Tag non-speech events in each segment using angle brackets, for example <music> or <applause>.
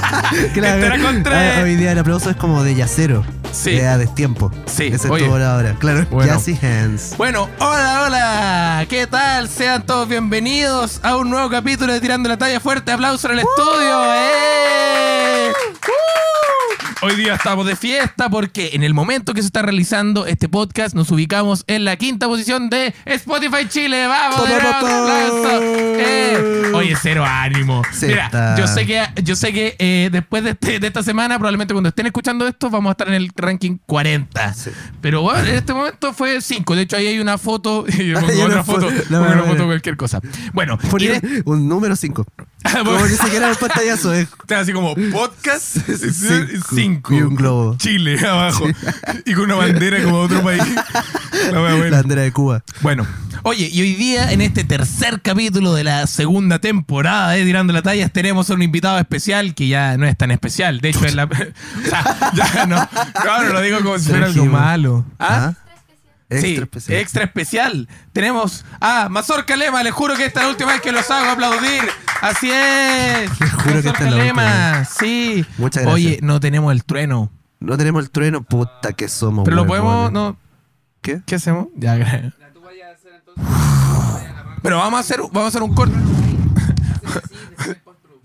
<laughs> Claro, contra- hoy día el aplauso es como de yacero. Sí. De destiempo. Sí, Ese es hora ahora. Claro, Bueno. Jazzy Hands. Bueno, hola, hola, ¿qué tal? Sean todos bienvenidos a un nuevo capítulo de Tirando la Talla Fuerte. Aplauso en el estudio. ¡Eh! hoy día estamos de fiesta porque en el momento que se está realizando este podcast nos ubicamos en la quinta posición de Spotify Chile. ¡Vamos! De eh, oye, cero ánimo. Mira, yo sé que, yo sé que eh, después de, este, de, esta semana, probablemente cuando estén escuchando esto, vamos a estar en el ranking 40. Pero bueno, en este momento fue 5. De hecho, ahí hay una foto y <laughs> yo pongo otra foto. Una foto, cualquier cosa. Bueno, <laughs> y un número 5. <laughs> Ah, como que se queda el pantallazo, eh. Así como podcast 5. Y un globo. Chile abajo. Y con una bandera como otro país. <laughs> La bandera de Cuba. Bueno. Oye, y hoy día, en este tercer capítulo de la segunda temporada de Tirando la Talla, tenemos a un invitado especial que ya no es tan especial. De hecho, es la. <laughs> no. Claro, lo digo como si fuera algo malo. ¿Ah? Extra sí, especial. extra especial. Tenemos a Mazorca Lema. Les juro que esta es la última vez que los hago aplaudir. Así es. Les juro que esta es la Lema. Sí. Muchas gracias. Oye, no tenemos el trueno. No tenemos el trueno, puta que somos. Pero lo podemos. No, ¿Qué? ¿Qué hacemos? Ya, gra- Pero vamos a hacer, vamos a hacer un corte.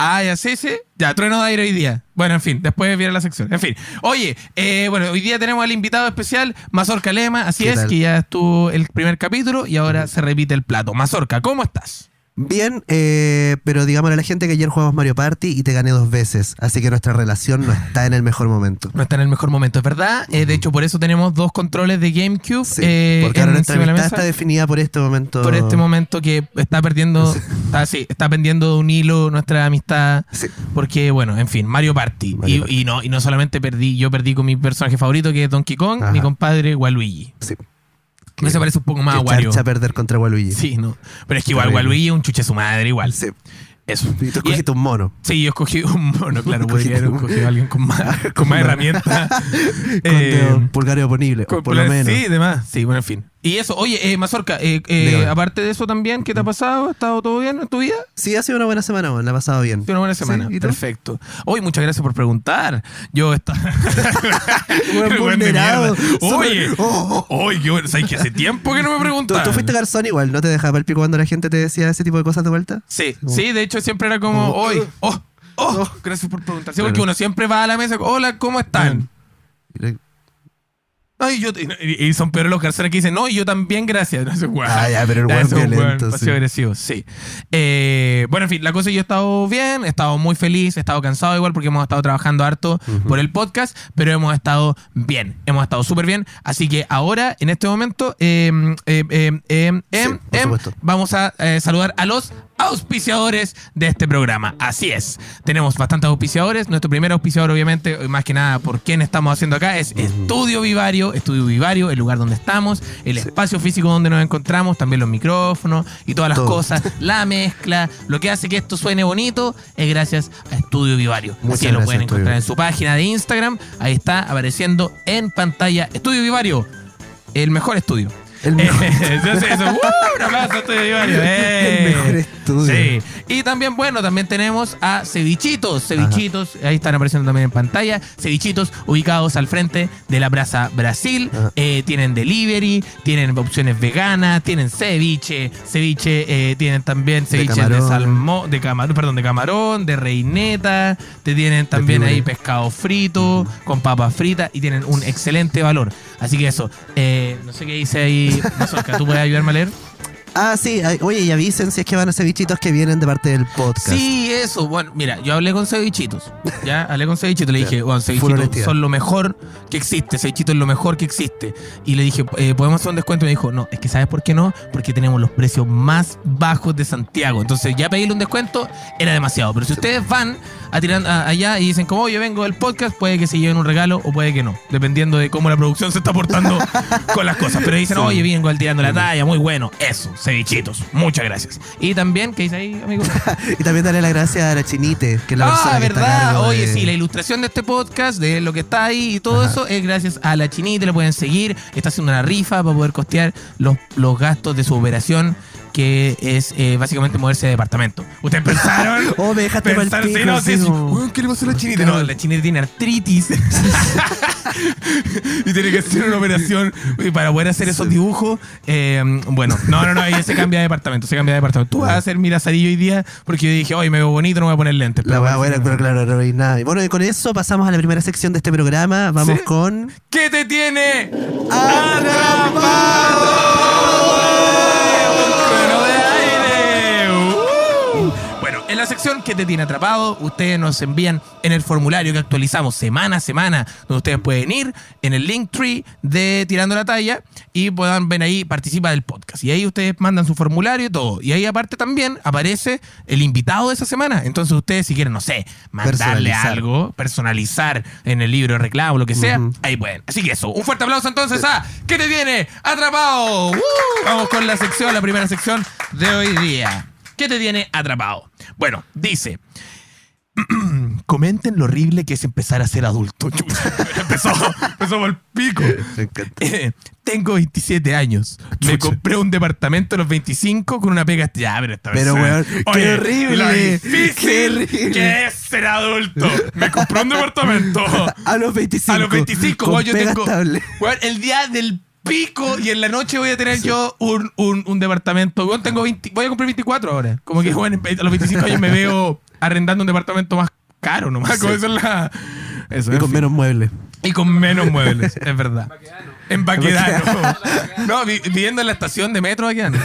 Ah, ya sí, sí. Ya, trueno de aire hoy día. Bueno, en fin, después viene la sección. En fin. Oye, eh, bueno, hoy día tenemos al invitado especial, Mazorca Lema. Así ¿Qué es, tal? que ya estuvo el primer capítulo y ahora se repite el plato. Mazorca, ¿cómo estás? Bien, eh, pero digámosle a la gente que ayer jugamos Mario Party y te gané dos veces. Así que nuestra relación no <laughs> está en el mejor momento. No está en el mejor momento, es verdad. Eh, de hecho, por eso tenemos dos controles de GameCube. Sí, eh, porque ahora nuestra de amistad está definida por este momento. por este momento que está perdiendo, está, sí, está pendiendo de un hilo nuestra amistad. Sí. Porque, bueno, en fin, Mario Party. Mario y, Party. y no, y no solamente perdí, yo perdí con mi personaje favorito, que es Donkey Kong, Ajá. mi compadre Waluigi. Sí. Que se parece un poco más a Que Wario. charcha perder contra Waluigi. Sí, no. Pero es que igual Terrible. Waluigi es un chuche su madre, igual. Sí. Eso. Y tú Y- escogiste un mono. Sí, yo escogí un mono, <laughs> claro, podría haber escogido a alguien con más, <laughs> con más herramientas. <laughs> Con Eh, dedo pulgario oponible, por lo menos. Sí, demás. Sí, bueno, en fin. Y eso, oye, eh, Mazorca, eh, eh, aparte de eso también, ¿qué te ha pasado? ¿Ha estado todo bien en tu vida? Sí, ha sido una buena semana, la ha pasado bien. Sido una buena semana. Sí, ¿y tú? Perfecto. Hoy muchas gracias por preguntar. Yo estaba. <laughs> <laughs> Vulnerado. Oye, Súper- Oh, oh. oye, bueno. ¿Sabes que hace tiempo que no me ¿Tú, preguntaban? tú fuiste garzón igual, ¿no te dejaba el pico cuando la gente te decía ese tipo de cosas de vuelta? Sí, sí, de hecho siempre era como, Oh. hoy, oh, oh, gracias por preguntar. Sí, porque uno siempre va a la mesa, hola, ¿cómo están? Ay, yo, y, y son peores los garzones que dicen, no, y yo también, gracias. <laughs> No sé. Ah, ya, pero el weón violento, weón sí. agresivo, sí. Eh, bueno, en fin, la cosa es que yo he estado bien, he estado muy feliz, he estado cansado igual porque hemos estado trabajando harto por el podcast, pero hemos estado bien, hemos estado súper bien. Así que ahora, en este momento, eh, eh, Sí, por eh, supuesto. vamos a eh, saludar a los auspiciadores de este programa. Así es. Tenemos bastantes auspiciadores. Nuestro primer auspiciador, obviamente, más que nada por quién estamos haciendo acá, es Estudio Vivario. Estudio Vivario, el lugar donde estamos, el espacio físico donde nos encontramos, también los micrófonos y todas las Todo. cosas, la mezcla. Lo que hace que esto suene bonito es gracias a Estudio Vivario. Muchas Así que lo gracias, pueden encontrar en su página de Instagram. Ahí está apareciendo en pantalla Estudio Vivario. El mejor estudio. El mejor, <laughs> eso. ¡Uh! Un aplauso a. ¡Eh! el mejor estudio. Sí. Y también, bueno, también tenemos a Cevichitos. Cevichitos, ahí están apareciendo también en pantalla. Cevichitos ubicados al frente de la Plaza Brasil. Eh, tienen delivery, tienen opciones veganas, tienen ceviche, ceviche, eh, tienen también ceviche de, camarón. salmón, de camarón, perdón, de camarón, de reineta, te tienen también ahí pescado frito, con papas fritas y tienen un excelente valor. Así que eso, eh, no sé qué dice ahí, Mazorca, ¿tú puedes ayudarme a leer? Ah, sí. Oye, y avisen si es que van a ser bichitos que vienen de parte del podcast. Sí, eso. Bueno, mira, yo hablé con cevichitos. Ya, hablé con cevichitos. Le dije, bueno, cevichitos son lo mejor que existe. Cevichitos es lo mejor que existe. Y le dije, eh, ¿podemos hacer un descuento? Y me dijo, no, es que ¿sabes por qué no? Porque tenemos los precios más bajos de Santiago. Entonces, ya pedirle un descuento era demasiado. Pero si ustedes van a tirar a- allá y dicen, como "Oh, yo vengo del podcast, puede que se lleven un regalo o puede que no. Dependiendo de cómo la producción se está portando <laughs> con las cosas. Pero dicen, oye, vengo al tirando la talla, muy bueno. Eso, cevichitos. Muchas gracias. Y también, ¿qué dice ahí, amigo? <laughs> Y también darle las gracias a la Chinite, que es la persona Ah, que está verdad. Oye, de- sí, la ilustración de este podcast, de lo que está ahí y todo Ajá. eso, es gracias a la chinita. Le pueden seguir. Está haciendo una rifa para poder costear los, los gastos de su operación que es eh, básicamente moverse de departamento. ¿Ustedes pensaron? <laughs> Oh, me dejaste Pensaron, sí, no, sí, sí. ¿Qué le pasó a la chinita? No, la chinita tiene artritis. <laughs> y tiene que hacer una operación y para poder hacer esos dibujos. eh, bueno, no, no, no, ella se cambia de departamento, se cambia de departamento. Tú vas a hacer mi lazarillo hoy día porque yo dije, oye, me veo bonito, no me voy a poner lentes. La buena, pero claro, no veis nada. Y bueno, y con eso pasamos a la primera sección de este programa. Vamos ¿Sí? con. ¿Qué te tiene Pero que te tiene atrapado, ustedes nos envían en el formulario que actualizamos semana a semana, donde ustedes pueden ir en el link tree de Tirando la Talla y puedan ver ahí, participa del podcast. Y ahí ustedes mandan su formulario y todo. Y ahí aparte también aparece el invitado de esa semana. Entonces ustedes si quieren, no sé, mandarle Personalizar. algo, personalizar en el libro de reclamo, lo que sea, ahí pueden. Así que eso, un fuerte aplauso entonces a ¿Qué te tiene atrapado? ¡Uh! Vamos con la sección, la primera sección de hoy día. ¿Qué te tiene atrapado? Bueno, dice. <clears throat> Comenten lo horrible que es empezar a ser adulto. <laughs> Empezó, empezó por el pico. Me. Eh, tengo 27 años. Me compré un departamento a los 25 con una pega. Ya, pero esta vez. Pero, se- weón, qué Oye, horrible, qué horrible. que es ser adulto. Me compré un departamento. <laughs> A los 25. A los 25, con weón, yo pega tengo. estable. weón, el día del pico y en la noche voy a tener yo un, un, un departamento. Tengo 20 voy a cumplir 24 ahora. Como que, weón, a los 25 años me <laughs> veo arrendando un departamento más caro nomás. Como eso es la. Eso, Y con fin. menos muebles. Y con menos muebles, es verdad. <laughs> En Baquedano. <laughs> No, vi- viviendo en la estación de metro Baquedano.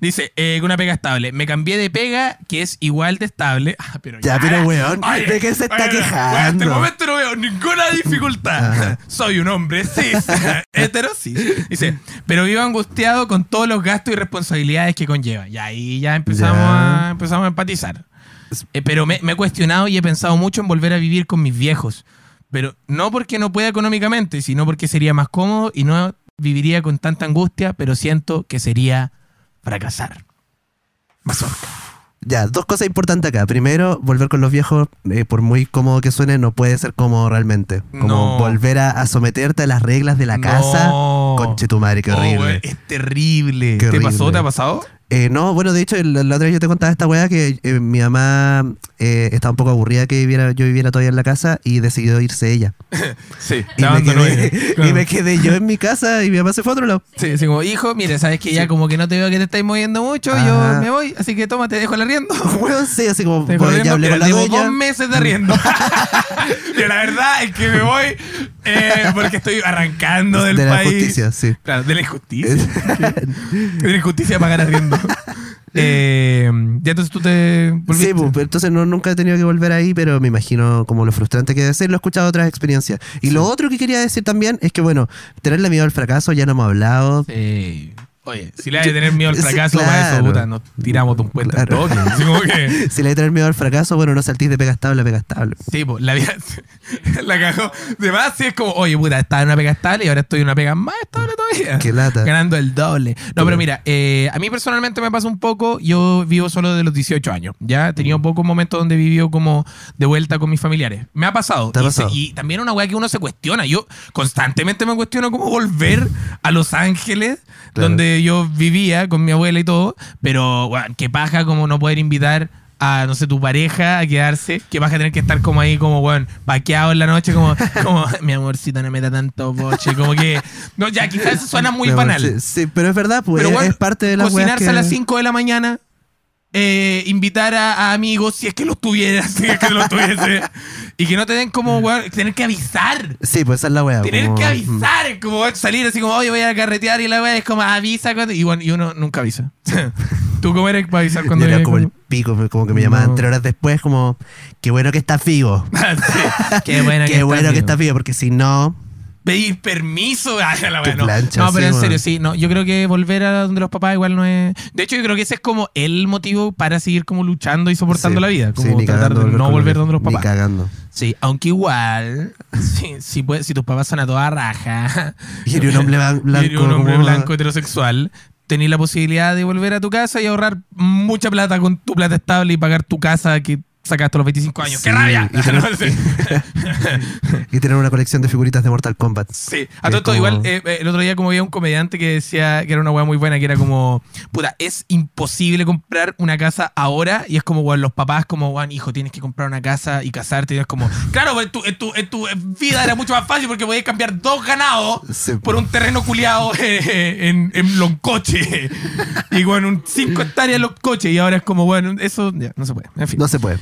Dice, eh, con una pega estable. Me cambié de pega que es igual de estable. <laughs> Ah, pero Ya, pero, weón, ¿de qué se está oye, quejando? weón, hasta el momento no veo ninguna dificultad. <laughs> Soy un hombre cis, <laughs> hetero cis. Dice, pero vivo angustiado con todos los gastos y responsabilidades que conlleva. Y ahí ya empezamos, Ya. A, empezamos a empatizar. Eh, pero me, me he cuestionado y he pensado mucho en volver a vivir con mis viejos. Pero no porque no pueda económicamente, sino porque sería más cómodo y no viviría con tanta angustia, pero siento que sería fracasar. Mazorca. Ya, dos cosas importantes acá. Primero, volver con los viejos, eh, por muy cómodo que suene, no puede ser cómodo realmente. Como No. volver a, a someterte a las reglas de la casa. No. Conche tu madre, qué Oh, horrible. güey, es terrible. Qué ¿Te pasó? horrible. ¿Te ha pasado? Eh, no, bueno, de hecho, la, la otra vez yo te contaba esta weá que eh, mi mamá eh, estaba un poco aburrida que viviera, yo viviera todavía en la casa y decidió irse ella. <laughs> Sí, Y me, quedé, <laughs> y me quedé yo en mi casa y mi mamá se fue a otro lado. Sí, así como, hijo, mire, sabes que ya como que no te veo que te estáis moviendo mucho, yo me voy, así que toma, te dejo el arriendo. <laughs> Bueno, sí, así como, Te bueno, ya hablé con la dueña. dos meses de arriendo. Pero la verdad es que me voy eh, porque estoy arrancando del de la país. justicia, sí. Claro, de la injusticia. de la injusticia pagar arriendo. <laughs> Eh, ya entonces tú te volviste. Sí, pues, entonces no, nunca he tenido que volver ahí, pero me imagino como lo frustrante que debe ser. Lo he escuchado otras experiencias. Y lo otro que quería decir también es que, bueno, tenerle miedo al fracaso, ya no hemos hablado. Sí. Oye, <laughs> si le hay que tener miedo al Sí, fracaso, para eso, puta, nos tiramos de un puente Claro. toque. <laughs> Que. Si le hay que tener miedo al fracaso, bueno, no saltís de pega estable a pega estable. Sí, pues la vida <laughs> la cagó. De más, sí es como, oye, puta, estaba en una pega estable y ahora estoy en una pega más estable todavía. Qué lata. Ganando el doble. No, pero mira, eh, a mí personalmente me pasa un poco, yo vivo solo de los 18 años, ¿ya? He Mm. tenido pocos momentos donde he vivido como de vuelta con mis familiares. Me ha pasado. ¿Te ha y, se- pasado? y también una weá que uno se cuestiona. Yo constantemente me cuestiono cómo volver a Los Ángeles, Claro. donde yo vivía con mi abuela y todo, pero, weón, qué paja como no poder invitar a, no sé, tu pareja a quedarse, que vas a tener que estar como ahí, como, weón, vaqueado en la noche, como, <laughs> como mi amorcito, no me da tanto boche, como que, no, ya, quizás eso suena muy banal. Sí, sí, pero es verdad, pues Pero, es- parte de weas cocinarse que... a las 5 de la mañana, eh, invitar a, a amigos, si es que los tuvieras, <laughs> si es que los tuviese, y que no te den como, weón, tener que avisar. Sí, pues esa es la wea. Tener como- que avisar, como weón, salir así como, oye, voy a carretear y la weá es como, avisa cuando. Y, bueno, y uno nunca avisa. <laughs> ¿Tú cómo eres para avisar cuando Yo era como el pico, como que me llamaban No. tres horas después, como, qué bueno que estás vivo. <laughs> Sí. Qué bueno Qué que bueno que estás vivo, porque si no, Pedir permiso. <laughs> Ay, la weá, no. plancha, no, pero sí, en serio, sí. No, yo creo que volver a donde los papás igual no es. De hecho, yo creo que ese es como el motivo para seguir como luchando y soportando Sí, la vida. Como ni tratar de no volver donde los Ni papás. cagando. Sí, aunque igual, <laughs> sí puede- si tus papás son a toda raja, <laughs> Y eres un hombre y un blanco heterosexual, tenés la posibilidad de volver a tu casa y ahorrar mucha plata con tu plata estable y pagar tu casa que sacaste a los 25 años. ¡Qué rabia! y tener- No sé. y tener una colección de figuritas de Mortal Kombat. Sí, a todo esto, como- igual eh, eh, el otro día como había un comediante que decía que era una weá muy buena, que era como, puta, es imposible comprar una casa ahora y es como, weón, los papás como, weón, hijo, tienes que comprar una casa y casarte y es como, <laughs> claro, pues, en tu, en tu, en tu vida era mucho más fácil porque podías cambiar dos ganados Sí, por un terreno culiado eh, <laughs> en, en Loncoche <laughs> y bueno, un 5 hectáreas en Loncoche y ahora es como, bueno, eso ya, no se puede, en fin. No se puede.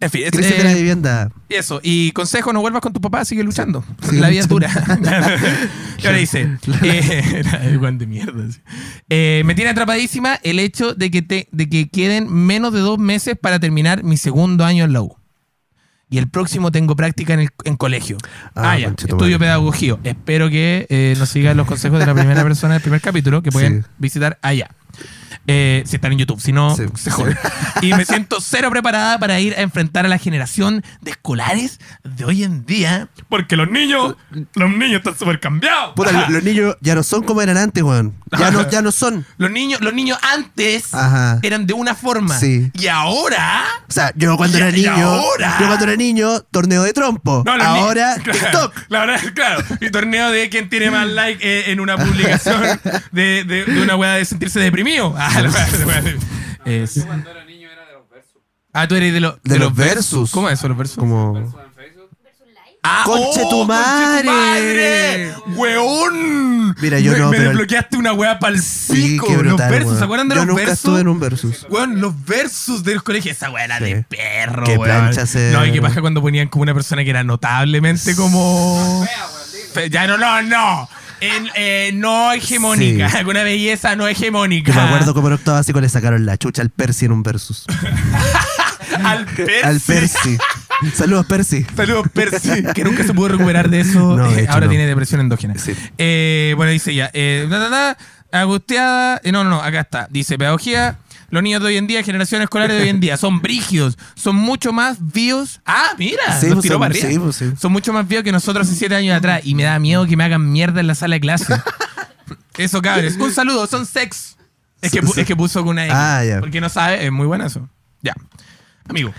En fin, es- Crisis de eh, la vivienda. y eso, y consejo, no vuelvas con tu papá, sigue luchando. Sigue la vida es dura. <laughs> <laughs> y ahora dice, eh, <laughs> de mierda. sí. Eh, me tiene atrapadísima el hecho de que, te, de que queden menos de dos meses para terminar mi segundo año en la U. Y el próximo tengo práctica en, el, en colegio. Ah, Ah, ya. Estudio pedagogía. Espero que eh, nos sigan los consejos de la primera persona del primer capítulo, que pueden Sí. visitar allá. Eh, si están en YouTube, si no, Sí, se sí. joden. <laughs> Y me siento cero preparada para ir a enfrentar a la generación de escolares de hoy en día. Porque los niños, los niños están súper cambiados. Puta, los niños ya no son como eran antes, weón. Ya no, ya no son. <laughs> Los niños, los niños antes Ajá. eran de una forma. Sí. Y ahora. O sea, yo cuando Y- era niño. ahora- Yo cuando era niño, torneo de trompo. No, Ahora, <laughs> Claro, TikTok. La verdad, claro. Y torneo de quién tiene más like eh, en una publicación de, de- de una weá de sentirse deprimido. De- <laughs> es- Yo cuando era niño era de los versos. ah, tú eres de, lo- De los versus. ¿Cómo es eso, los versus? Como. Versos en Facebook. Ah, ¡Conche tu madre! ¡Weón! Mira, yo me, no, me pero el- desbloqueaste una weá pa'l Sí, pico. brutal. los versus, weón. ¿se acuerdan de Yo los nunca versus? estuve en un versus. Weón, los versus de los colegios. Esa weá era Sí. de perro, Qué weón. plancha hacer. No, y qué pasa cuando ponían como una persona que era notablemente como. Fea, weón, Ya no, no, no. En- eh, no hegemónica. Sí. <laughs> Una belleza no hegemónica. Yo me acuerdo como en octavo básico le sacaron la chucha al Percy en un versus. <laughs> Al Percy. Al Percy. Saludos, Percy. Saludos, Percy. Que nunca se pudo recuperar de eso. No, de Eh, hecho, ahora no. tiene depresión endógena. Sí. Eh, bueno, dice ya. Eh, da, da, da, angustiada. eh, no, no, no, acá está. Dice, pedagogía. Los niños de hoy en día, generaciones escolares de hoy en día, son <laughs> brígidos, son mucho más vivos. Ah, mira, Sí, los pues, tiró para arriba. sí, pues, sí. Son mucho más vivos que nosotros hace siete años atrás y me da miedo que me hagan mierda en la sala de clase. <laughs> Eso, cabres. Un saludo, son sex. Es que, es que puso con una X. Ah. Porque no sabe, es muy bueno eso. Ya. Amigo,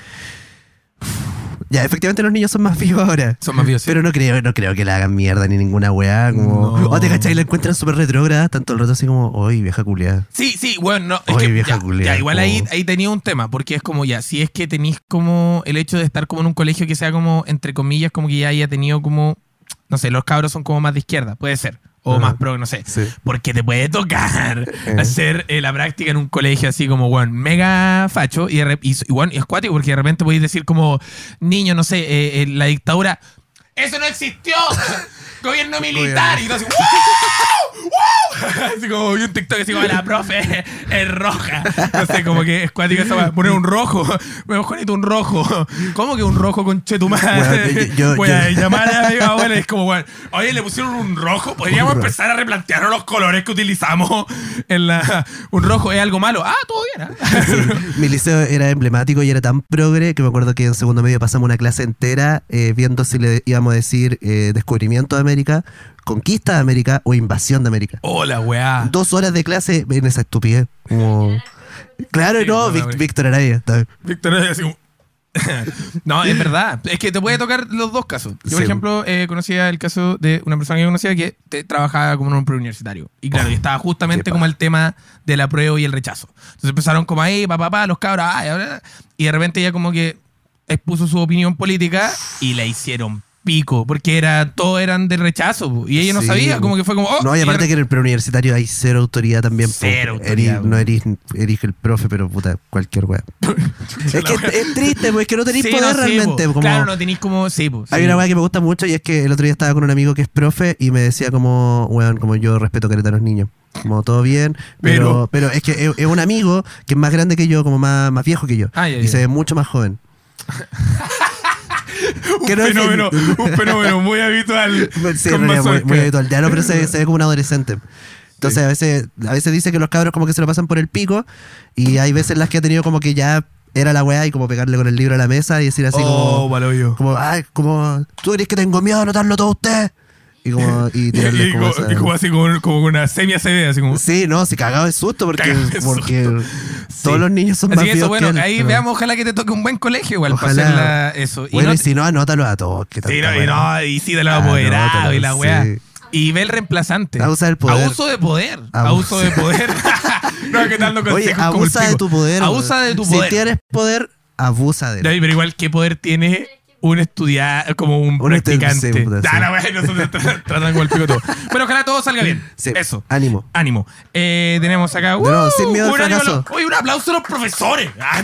Ya, efectivamente los niños son más vivos ahora. son más vivos. sí. Pero no creo, no creo que le hagan mierda ni ninguna weá. Como... No. O te cachai, la encuentran súper retrógrada, tanto el rato así como, uy, vieja culiada. Sí, sí, bueno, no, es que vieja ya, ya, igual ahí, ahí tenía un tema, porque es como ya, si es que tenéis como el hecho de estar como en un colegio que sea como, entre comillas, como que ya haya tenido como, no sé, los cabros son como más de izquierda, puede ser, o Ajá. más pro, no sé. Sí. Porque te puede tocar <laughs> Eh. hacer eh, la práctica en un colegio así como, bueno, mega facho y, y, y bueno, y es cuático porque de repente podéis decir como, niño, no sé, eh, eh, la dictadura, ¡eso no existió! <laughs> Gobierno militar y todo así, <laughs> Así como y un TikTok así como la profe es roja. No sé, como que es cuática esa. Poner un rojo. <laughs> Vemos Juanito un rojo. ¿Cómo que un rojo con chetumare? Bueno, yo- Voy a yo- llamar a mi abuela y es como, bueno, oye, le pusieron un rojo. Podríamos Un rojo. empezar a replantear los colores que utilizamos en la. Un rojo es algo malo. Ah, todo bien, ¿ah? <laughs> Mi liceo era emblemático y era tan progre que me acuerdo que en segundo medio pasamos una clase entera eh, viendo si le íbamos a decir eh, descubrimiento de América, conquista de América o invasión de América. Hola, weá. Dos horas de clase en esa estupidez. Como... Claro, Sí, no, Vic- Víctor Araya. Víctor así como- <laughs> no, es verdad. Es que te puede tocar los dos casos. Yo, por Sí. ejemplo, eh, conocía el caso de una persona que yo conocía que te- trabajaba como en un preuniversitario. Y claro, y estaba justamente como el tema del apruebo y el rechazo. Entonces empezaron como ahí, papá, papá, los cabros, ay, y de repente ella como que expuso su opinión política y la hicieron pico, porque era, todos eran de rechazo. Y ella no Sí, sabía, como que fue como... oh, No, y aparte ella- que en el preuniversitario hay cero autoridad también. Cero autoridad, no eres, eres el profe, pero puta, cualquier weá. <laughs> es que es, es triste, pues es que no tenéis Sí, poder no, realmente. como- Claro, no tenéis como... Sí, po, Hay una weá que me gusta mucho y es que el otro día estaba con un amigo que es profe y me decía como, weón, como yo respeto caleta a los niños. Como todo bien, pero, pero, es que es, es un amigo que es más grande que yo, como más, más viejo que yo. Ah, ya, y se ve mucho más joven. <laughs> un fenómeno, un fenómeno muy habitual. <laughs> Sí, con realidad, muy, habitual. Ya no, pero se, se ve como un adolescente. Entonces a veces, a veces dice que los cabros como que se lo pasan por el pico y hay veces en las que ha tenido como que ya era la weá y como pegarle con el libro a la mesa y decir así oh, como, como, ay, como, tú eres que tengo miedo de anotarlo todo usted. Y como y <laughs> tirarle y, como, como, esa- y como así, como, como una semi ACB, así como. Sí, no, se cagaba de susto porque, de porque todos los niños son Así más que eso, bueno, que él, ahí pero- veamos, ojalá que te toque un buen colegio igual para hacer eso. Y Bueno, no y te- si no, anótalo a todos. que Sí, no, y, no, y sí de los Ah, apoderados anótalo, y la weá. sí. Y ve el reemplazante. Abusa del poder. Abuso de poder. Abuso. Abuso de poder. <laughs> no, que dando Oye, consejos como el abusa de tu poder. Abusa de tu Si poder. tienes poder, abusa de él. Pero igual, ¿qué poder tiene un estudiante, como un, Un practicante? estudiante, nosotros tra- tratan como el pico todo. Pero ojalá todo salga bien. <laughs> Sí, Eso. Ánimo. Ánimo. Eh, tenemos acá. ¡uh! sin miedo un ánimo Oye, un aplauso a los profesores. <laughs> Ah.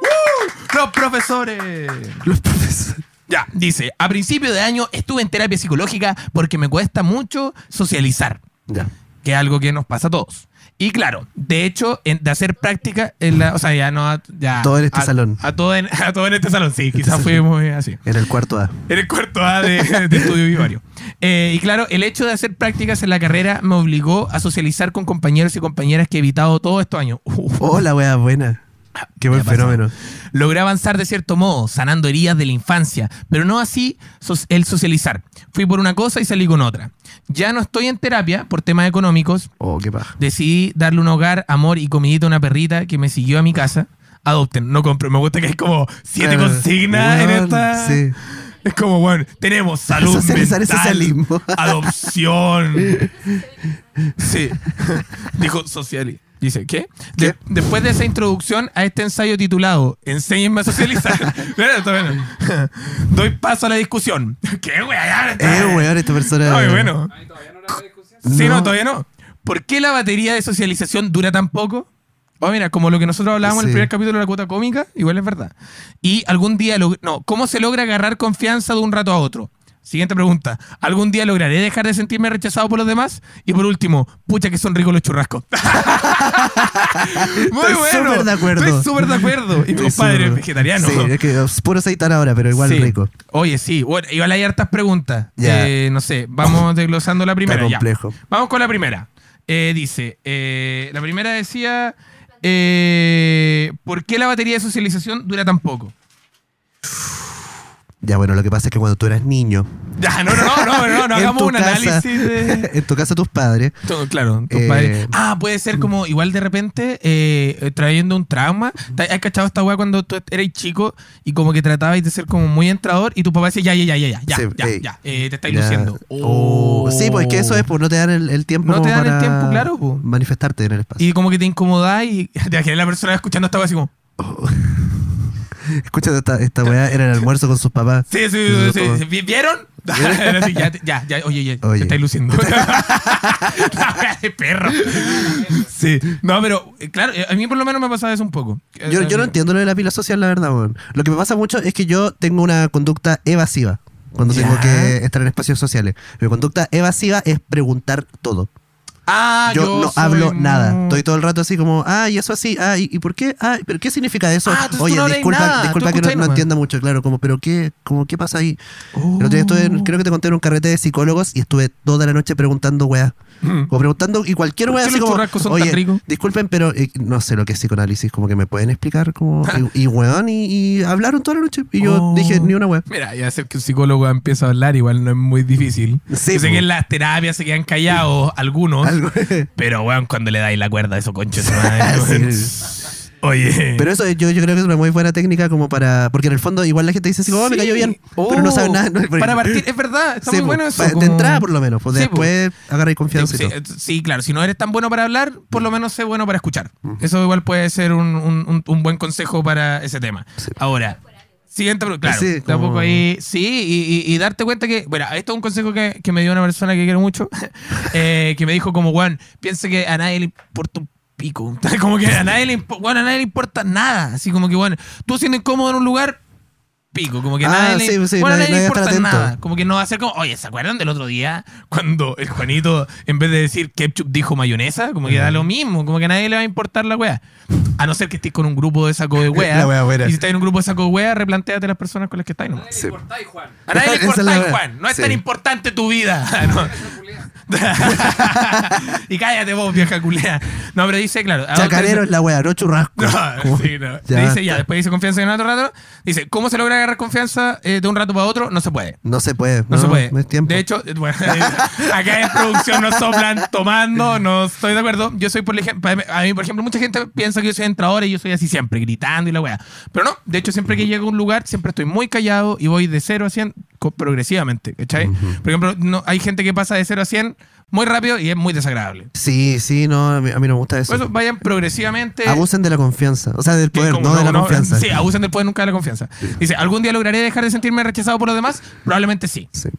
¡Uh! Los profesores. Los profesores. Ya, dice, a principio de año estuve en terapia psicológica porque me cuesta mucho socializar, Ya. que es algo que nos pasa a todos. Y claro, de hecho, en- de hacer práctica, en la, o sea, ya no... Ya, Todo en este a- salón. A todo en, <laughs> a todo en este salón, sí, quizás salón. fuimos así. En el cuarto A. En el cuarto A de, <laughs> de estudio vivario. Eh, y claro, el hecho de hacer prácticas en la carrera me obligó a socializar con compañeros y compañeras que he evitado todos estos años. <laughs> Uf. Oh, la wea buena. Qué buen fenómeno. Logré avanzar de cierto modo, sanando heridas de la infancia, pero no así el socializar. Fui por una cosa y salí con otra. Ya no estoy en terapia por temas económicos. Oh, qué paja. Decidí darle un hogar, amor y comidita a una perrita que me siguió a mi casa. Adopten, no compren. Me gusta que hay como siete Claro. consignas en esta. Sí. Es como, bueno, tenemos salud Socializar mental, socialismo. adopción. <laughs> Sí. <laughs> Dijo social. Dice, ¿qué? De- ¿Qué? después de esa introducción a este ensayo titulado Enséñenme a socializar. <laughs> <laughs> Doy paso a la discusión. <laughs> ¿Qué, está. Eh, weón, esta persona. Ay, bueno. Ahí todavía no era la discusión. Sí, no, No. todavía no. ¿Por qué la batería de socialización dura tan poco? Oh, mira, como lo que nosotros hablábamos en el primer capítulo de la cuota cómica, igual es verdad. Y algún día, log- no, ¿cómo se logra agarrar confianza de un rato a otro? Siguiente pregunta. ¿Algún día lograré dejar de sentirme rechazado por los demás? Y por último, pucha que son ricos los churrascos. <laughs> Muy Estoy bueno. súper de acuerdo. Estoy súper de acuerdo. Y tu padre es vegetariano. Sí, es que es puro aceitar ahora, pero igual Sí. rico. Oye, sí. Bueno, igual hay hartas preguntas. Ya. Eh, no sé, vamos <laughs> desglosando la primera. Está ya. complejo. Vamos con la primera. Eh, dice, eh, la primera decía, eh, ¿por qué la batería de socialización dura tan poco? Ya, bueno, lo que pasa es que cuando tú eras niño, Ya, no, no, no, no, no, no <laughs> hagamos un casa. análisis de... <laughs> en tu casa tus padres, Todo, claro, tus Eh, padres. Ah, puede ser como igual de repente eh, eh, trayendo un trauma. ¿Te- ¿Has cachado esta weá cuando tú eras chico y como que tratabais de ser como muy entrador y tu papá decía, ya, ya, ya, ya, ya, ya, Sí, ya, eh, te estáis ya- luciendo. Oh. Sí, pues que eso es, pues no te dan el, el tiempo No te dan el tiempo, claro, pues. manifestarte en el espacio. Y como que te incomodás y <laughs> te imaginas la persona escuchando esta weá así como, Escucha, esta, esta weá era el almuerzo con sus papás. Sí, sí, sí, sí. ¿Vi- ¿Vieron? <laughs> Ya, ya, ya, oye, ya, Oye. te estáis luciendo. <laughs> La wea de perro. Sí. No, pero, eh, claro, eh, a mí por lo menos me ha pasado eso un poco. Yo, yo no entiendo lo de la pila social, la verdad, weón. Lo que me pasa mucho es que yo tengo una conducta evasiva cuando tengo que estar en espacios sociales. Mi conducta evasiva es preguntar todo. Ah, yo, yo no soy hablo nada. Estoy todo el rato así como, ah, y eso así, ah, ¿y, y por qué? Ah, ¿pero qué significa eso? Ah, Oye, no disculpa, disculpa que no, no entienda mucho, claro, como, pero ¿qué, como, ¿qué pasa ahí? Oh. El otro día estuve, creo que te conté en un carrete de psicólogos y estuve toda la noche preguntando, weá. <clears throat> Mm. O preguntando, y cualquier ¿Por weá así como, son oye, tan ricos? disculpen, pero eh, no sé lo que es psicoanálisis, como que me pueden explicar, como, y, <laughs> y weón, y, y hablaron toda la noche. Y yo Oh. dije, ni una weá. Mira, y hacer que un psicólogo empiece a hablar igual no es muy difícil. Sí, Yo sé que en las terapias se quedan callados <laughs> algunos, Algo- pero weón, cuando le dais la cuerda a esos conches. <laughs> Oye. Pero eso yo, yo creo que es una muy buena técnica como para. Porque en el fondo igual la gente dice así, oh, me cayó bien. Oh, pero no saben nada. no- Para partir, es verdad, está Sí, muy bueno eso. De entrada, por lo menos. Pues Sí, después agarráis confianza Sí, y sí, todo. sí, claro. Si no eres tan bueno para hablar, por lo menos sé bueno para escuchar. Eso igual puede ser un, un- buen consejo para ese tema. Ahora, siguiente. Claro, Sí, tampoco ahí. Sí, y, y- y darte cuenta que. Bueno, esto es un consejo que, que me dio una persona que quiero mucho. <laughs> eh, que me dijo, como, Juan, piensa que a nadie le importa un pico. <laughs> como que a nadie le, impo- weón, a nadie le importa nada. Así como que, bueno, tú siendo incómodo en un lugar. Pico, como que Ah, nadie, le, sí, sí, bueno, a nadie- nadie le nadie importa nada. Como que no va a ser como, oye, ¿se acuerdan del otro día cuando el Juanito, en vez de decir ketchup, dijo mayonesa? Como que da lo mismo, como que a nadie le va a importar la wea. A no ser que estés con un grupo de saco de <laughs> wea. La wea buena. Y si estás en un grupo de saco de wea, replanteate las personas con las que estás. A nadie Sí. le importáis, Juan. A nadie <laughs> le wea. Juan. No es Sí. tan importante tu vida. No. <laughs> Y cállate vos, vieja culea. No, pero dice, claro. Chacarero es la wea, no churrasco. <laughs> no, Como- sí, no. Ya dice, ya, después dice confianza en otro rato. Dice, ¿cómo se logra agarrar confianza eh, de un rato para otro? No se puede. No se puede. No, se puede. No es tiempo. De hecho, eh, bueno, <laughs> acá en producción nos soplan tomando, no estoy de acuerdo. Yo soy, por ejemplo, a mí, por ejemplo, mucha gente piensa que yo soy entrador y yo soy así siempre, gritando y la weá. Pero no, de hecho, siempre que llego a un lugar, siempre estoy muy callado y voy de 0 a 100 co- progresivamente, ¿cachai? Por ejemplo, no, hay gente que pasa de 0 a 100 muy rápido y es muy desagradable. Sí, sí, no, a mí, a mí no me gusta eso. Por eso vayan progresivamente. Abusen de la confianza. O sea, del poder, no, de la confianza. Sí, abusen del poder, nunca de la confianza. Dice, ¿algún día lograré dejar de sentirme rechazado por los demás? Probablemente sí. Sí.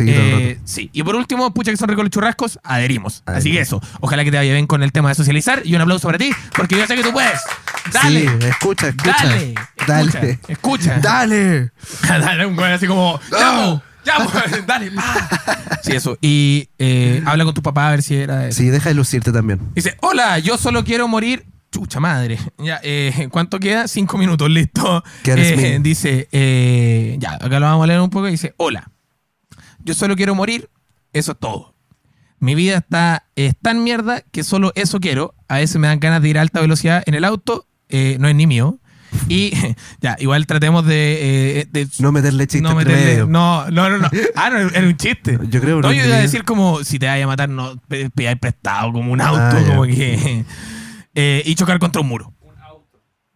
Eh, sí. Y por último, pucha que son ricos los churrascos, adherimos. Así que eso. Ojalá que te vaya bien con el tema de socializar. Y un aplauso para ti, porque yo sé que tú puedes. Dale. Sí, escucha, escucha. Dale. Dale. Escucha. <laughs> Dale. <laughs> Dale, un güey así como, ¡llamo! ¡llamo! <laughs> Dale. Sí, eso. Y eh, habla con tu papá a ver si era eso. Sí, deja de lucirte también. Dice, hola, yo solo quiero morir. Chucha madre. Ya, eh, ¿Cuánto queda? Cinco minutos, listo. ¿Qué eres Eh, dice, eh, ya, acá lo vamos a leer un poco. Dice, hola, yo solo quiero morir. Eso es todo. Mi vida está es tan mierda que solo eso quiero. A veces me dan ganas de ir a alta velocidad en el auto. eh, no es ni mío. Y <laughs> ya, igual tratemos de... eh, de No meterle chiste no meterle- medio. no, no, no, no. Ah, no, era un chiste. <laughs> Yo creo No, yo iba a decir como si te vaya a matar, no pe- pedir prestado como un auto, Ah, ya. como que. <laughs> eh, y chocar contra un muro.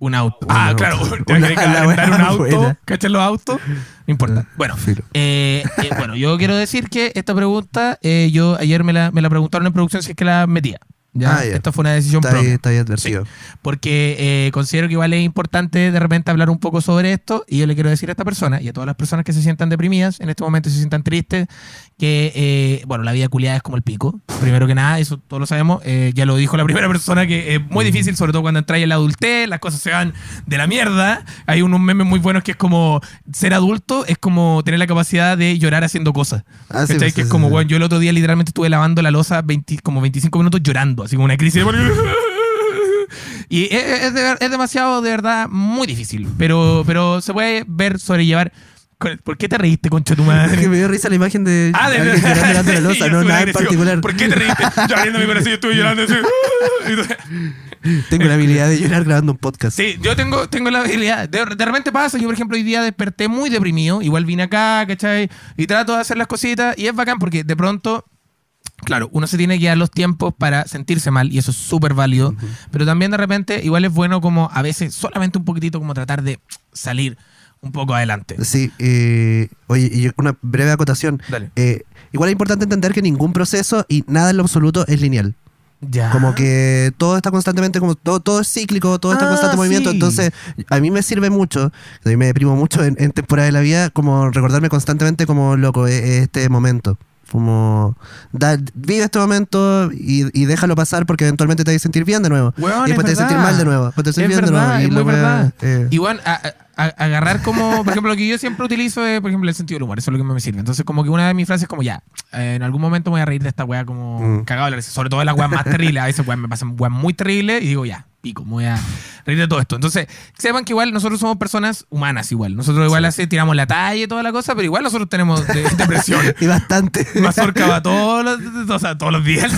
Un auto. Un ah, auto. <laughs> claro. Una- un auto. buena. ¿Cachai los autos? No importa. Bueno, Filo. eh, eh, bueno, yo quiero decir que esta pregunta, eh, yo ayer me la, me la preguntaron en producción si es que la metía. ¿Ya? Ah, ya. Esta fue una decisión Está ahí, propia. está ahí advertido. Porque eh, considero que igual es importante de repente hablar un poco sobre esto y yo le quiero decir a esta persona y a todas las personas que se sientan deprimidas en este momento se sientan tristes que, eh, bueno, la vida culiada es como el pico. Primero que nada, eso todos lo sabemos. eh, ya lo dijo la <laughs> primera persona que es muy difícil, sobre todo cuando entras en la adultez, las cosas se van de la mierda. Hay unos memes muy buenos que es como ser adulto es como tener la capacidad de llorar haciendo cosas. Ah, sí, sí, que es como, bueno, yo el otro día literalmente estuve lavando la losa 20 como 25 minutos llorando, así como una crisis. <laughs> Y es, es de- es demasiado, de verdad, muy difícil. Pero, pero se puede ver, sobrellevar. ¿Por qué te reíste, concha tu Es que madre? me dio risa la imagen de Ah, de llorando la losa, Yo no nada en particular. ¿Por qué te reíste? Yo abriendo mi corazón y estuve llorando así. <laughs> Tengo la habilidad de llorar grabando un podcast. Sí, yo tengo, tengo la habilidad. De, de repente pasa, yo por ejemplo hoy día desperté muy deprimido, igual vine acá, ¿cachai? Y trato de hacer las cositas y es bacán porque de pronto, claro, uno se tiene que dar los tiempos para sentirse mal y eso es súper válido, pero también de repente igual es bueno como a veces solamente un poquitito como tratar de salir un poco adelante. Sí, eh, oye, y una breve acotación. Dale. Eh, igual es importante entender que ningún proceso y nada en lo absoluto es lineal. Ya. Como que todo está constantemente, como todo, todo es cíclico, todo está en Ah, constante movimiento. Entonces, a mí me sirve mucho, a mí me deprimo mucho en, en temporada de la vida, como recordarme constantemente como loco, eh, este momento. Como da- vive este momento y, y déjalo pasar porque eventualmente te vas a sentir bien de nuevo. Weón, y después te vas a sentir mal de nuevo. Después te vas a sentir bien verdad, de nuevo. wea, verdad. eh, a- a- agarrar como, por ejemplo, lo que yo siempre utilizo es, por ejemplo, el sentido del humor. Eso es lo que me sirve. Entonces, como que una de mis frases es como, ya, eh, en algún momento me voy a reír de esta weá como Mm. cagado de la risa. Sobre todo de las weas más terribles. A veces weas me pasan weas muy terribles y digo, ya, pico, me voy a reír de todo esto. Entonces, sepan que igual nosotros somos personas humanas igual. Nosotros igual así tiramos la talla y toda la cosa, pero igual nosotros tenemos de- depresión. <laughs> y bastante. <laughs> Mazorca va todos los, o sea, todos los días,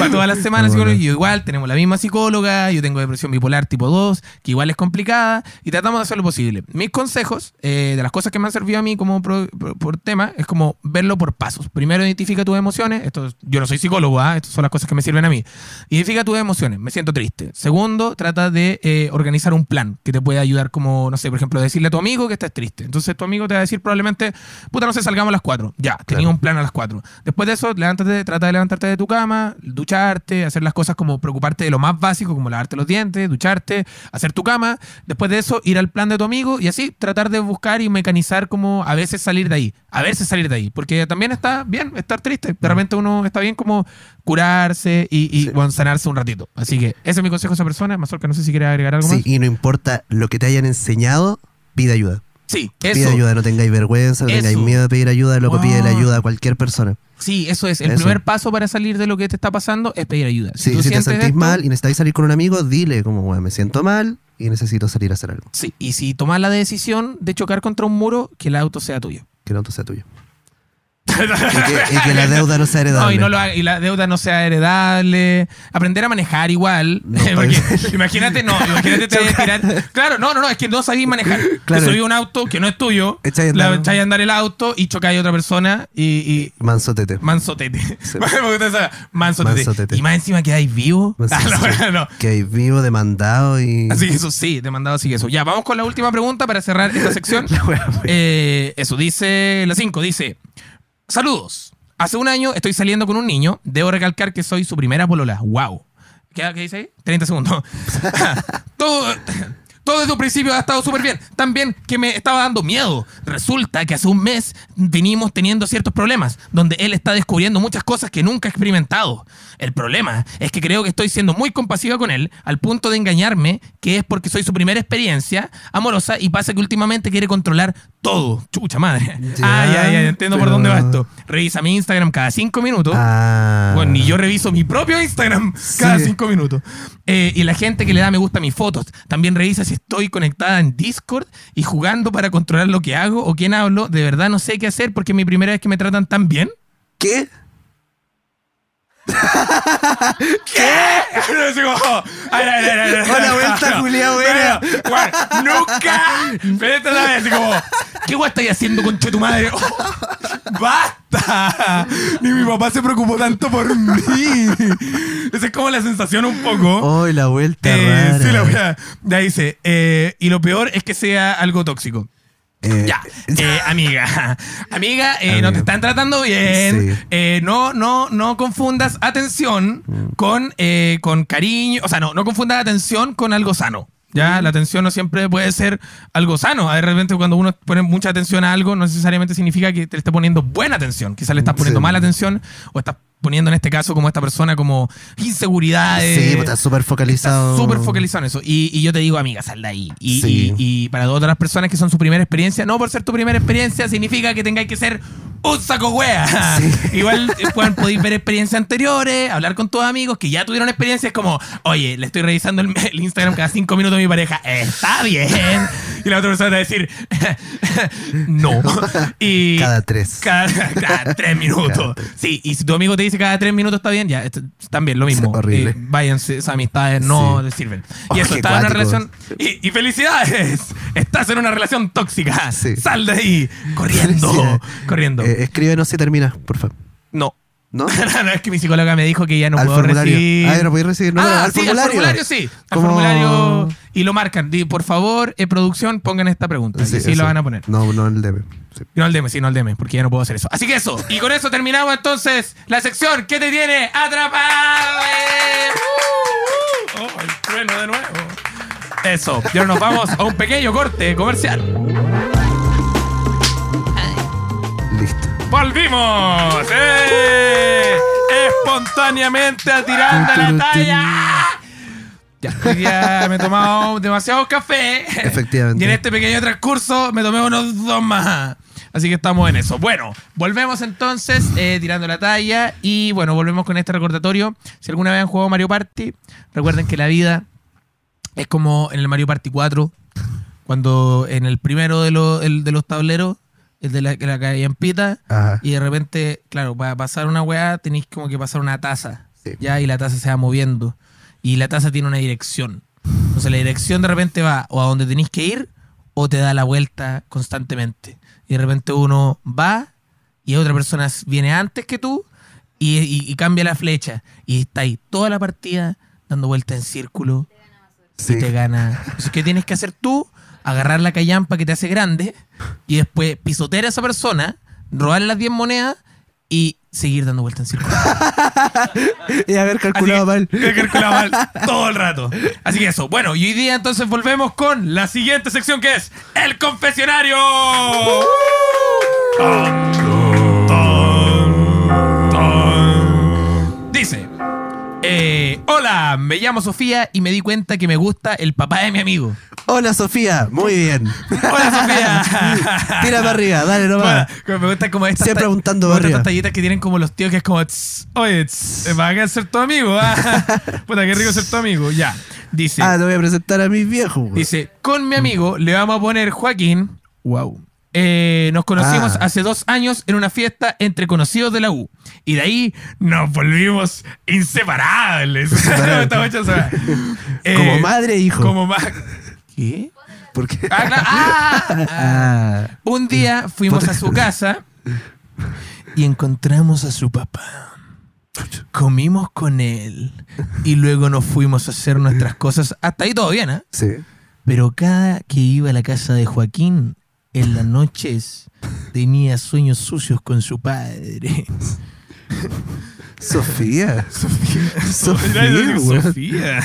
va todas las semanas, No, psicólogo. no. Y igual tenemos la misma psicóloga, yo tengo depresión bipolar tipo 2, que igual es complicada, y tratamos de hacer lo posible. Mis consejos, eh, de las cosas que me han servido a mí como pro- por, por tema, es como verlo por pasos. Primero identifica tus emociones, esto, es- yo no soy psicólogo, ¿ah? estas son las cosas que me sirven a mí. Identifica tus emociones, me siento triste. Segundo, trata de eh, organizar un plan que te pueda ayudar como, no sé, por ejemplo, decirle a tu amigo que estás triste. Entonces tu amigo te va a decir probablemente, puta, no sé, salgamos a las 4. Ya, tenía Claro. un plan a las 4. Después de eso, levántate, trata de levantarte de tu cama, ducharte, hacer las cosas como preocuparte de lo más básico, como lavarte los dientes, ducharte, hacer tu cama. Después de eso, ir al plan de tu amigo y así tratar de buscar y mecanizar como a veces salir de ahí, a veces salir de ahí, porque también está bien estar triste. De repente uno está bien como curarse y, y, Sí. bueno, sanarse un ratito. Así que ese es mi consejo a esa persona. Mazorca, no sé si quiere agregar algo Sí, más. y no importa lo que te hayan enseñado, pide ayuda. Sí, Pide eso. ayuda, no tengáis vergüenza, no tengáis miedo de pedir ayuda, loco, pide la Wow. ayuda a cualquier persona. Sí, eso es. El Eso. primer paso para salir de lo que te está pasando es pedir ayuda. Sí, tú si te sentís esto- mal y necesitáis salir con un amigo, dile como, bueno, me siento mal y necesito salir a hacer algo. Sí, y si tomas la decisión de chocar contra un muro, que el auto sea tuyo. Que el auto sea tuyo. Que, y que la deuda no sea heredable. No, y, no lo haga- y la deuda no sea heredable. Aprender a manejar igual. No, Porque pues. imagínate, no, imagínate te <laughs> tirar. Claro, no, no, no, es que no sabís manejar. <laughs> Claro. Te subí un auto que no es tuyo, Echáis a andar. el auto y chocáis a otra persona y. y Mansotete. Mansotete. Sí. <laughs> Mansotete. Mansotete. Y más encima quedáis vivo. Ah, no, no. Que hay vivo, demandado y. Así que eso sí, demandado así que eso. Ya, vamos con la última pregunta para cerrar esta sección. Wea. Eh, eso dice la 5, dice, saludos. Hace un año estoy saliendo con un niño. Debo recalcar que soy su primera polola. Wow. ¿Qué, qué dice ahí? 30 segundos. <laughs> todo, todo desde un principio ha estado súper bien. También que me estaba dando miedo. Resulta que hace un mes vinimos teniendo ciertos problemas, donde él está descubriendo muchas cosas que nunca ha experimentado. El problema es que creo que estoy siendo muy compasiva con él, al punto de engañarme, que es porque soy su primera experiencia amorosa y pasa que últimamente quiere controlar todo. Chucha madre. Ya, ah, ya, ya, entiendo por dónde va esto. Revisa mi Instagram cada cinco minutos. Ah. Bueno, ni yo reviso mi propio Instagram cada Sí. cinco minutos. Eh, y la gente que le da me gusta a mis fotos también revisa si estoy conectada en Discord y jugando para controlar lo que hago o quién hablo. De verdad no sé qué hacer porque es mi primera vez que me tratan tan bien. ¿Qué? <laughs> Ay, ay, ay, ay, ay. Hola, vuelta, Julia, buena. Nunca. Pero esta vez, así como, ¿qué guay estáis haciendo, concha de tu madre? ¡Basta! Ni mi papá se preocupó tanto por mí. Esa es como la sensación un poco. Oh, la vuelta Eh, rara. sí, la voy a- Ya dice, eh, y lo peor es que sea algo tóxico. Eh, Ya, <laughs> eh, amiga, <laughs> amiga, eh, no te están tratando bien. Sí. No, no, no confundas atención Mm. con, con cariño. O sea, no, no confundas atención con algo sano. Ya, Mm. la atención no siempre puede ser algo sano. De repente, cuando uno pone mucha atención a algo, no necesariamente significa que te le esté poniendo buena atención. Quizás le estás poniendo Sí. mala atención o estás poniendo en este caso como esta persona como inseguridades. Sí, pues está súper focalizado. Súper focalizado en eso. Y, y yo te digo, amiga, sal de ahí. Y, Sí. y- y para todas las personas que son su primera experiencia, no por ser tu primera experiencia significa que tengáis que ser un saco wea. <laughs> Igual eh, pueden, podéis ver experiencias anteriores, hablar con tus amigos que ya tuvieron experiencias como, oye, le estoy revisando el, el Instagram cada cinco minutos a mi pareja. Está bien. Y la otra persona te va a decir, <laughs> no. <laughs> Y Cada tres. cada, cada tres minutos. Sí, y si tu amigo te dice cada tres minutos está bien, ya, también lo mismo. Sí, horrible. Eh, váyanse, esas amistades no Sí. les sirven. Oh, Y eso, qué estás en una relación. Y, y felicidades, <laughs> estás en una relación tóxica. Sí. Sal de ahí, corriendo, <laughs> corriendo. Eh, escríbenos si termina, por favor. no. <laughs> ¿No? no, es que mi psicóloga me dijo que ya no al puedo formulario. recibir. Ah, no podéis recibir. No, ah, al sí, formulario. al formulario sí. Al Como- formulario. Y lo marcan. Di, por favor, eh, producción, pongan esta pregunta. Sí, sí lo van a poner. No, no el debe. Sí. No al DM, sí, no al DM, porque ya no puedo hacer eso. Así que eso. Y con eso terminamos entonces la sección que te tiene atrapado. ¡Eh! ¡Uh! ¡Uh! Oh, el trueno de nuevo. Eso. Y ahora nos vamos a un pequeño corte comercial. Listo. ¡Volvimos! ¡Eh! Espontáneamente a tirando la talla. Ya, hoy día me he tomado demasiado café. Efectivamente. Y en este pequeño transcurso me tomé unos dos más. Así que estamos en eso. Bueno, volvemos entonces eh, tirando la talla. Y bueno, volvemos con este recordatorio. Si alguna vez han jugado Mario Party, recuerden que la vida es como en el Mario Party 4. Cuando en el primero de, los- el de los tableros, el de la, la callampita, Ajá. y de repente, claro, para pasar una weá tenéis como que pasar una taza. Sí. Ya, y la taza se va moviendo. Y la taza tiene una dirección. Entonces la dirección de repente va o a donde tenéis que ir o te da la vuelta constantemente. Y de repente uno va y otra persona viene antes que tú y, y- y cambia la flecha. Y está ahí toda la partida dando vuelta en círculo Sí. y te gana. Entonces, ¿qué tienes que hacer tú? Agarrar la callampa que te hace grande y después pisotear a esa persona, robar las 10 monedas y seguir dando vuelta en círculo. <laughs> Y haber calculado mal. He calculado mal <laughs> todo el rato. Así que eso. Bueno, y hoy día entonces volvemos con la siguiente sección que es El Confesionario. Tan, eh, hola, me llamo Sofía y me di cuenta que me gusta el papá de mi amigo. Hola, Sofía. Muy bien. Hola, Sofía. <laughs> Tira para arriba, dale nomás. Bueno, me gusta como estas Siempre ta- apuntando para arriba. estas tallitas que tienen como los tíos que es como tss, oye, tss, va a ser tu amigo. ah. <laughs> Puta, qué rico ser tu amigo. Ya. Dice, Ah, te voy a presentar a mis viejos. dice, con mi amigo le vamos a poner Joaquín. Wow. Eh, nos conocimos Ah. hace dos años en una fiesta entre conocidos de la U. Y de ahí nos volvimos inseparables. <laughs> <laughs> A- <laughs> Eh, Como madre e hijo. Como ma- ¿Qué? Porque. Claro. Ah, ah. Ah. Un día fuimos a su casa y encontramos a su papá. Comimos con él y luego nos fuimos a hacer nuestras cosas. Hasta ahí todo bien, ¿eh? Sí. Pero cada que iba a la casa de Joaquín, en las noches tenía sueños sucios con su padre. Sofía. Sofía. Sofía. Sofía.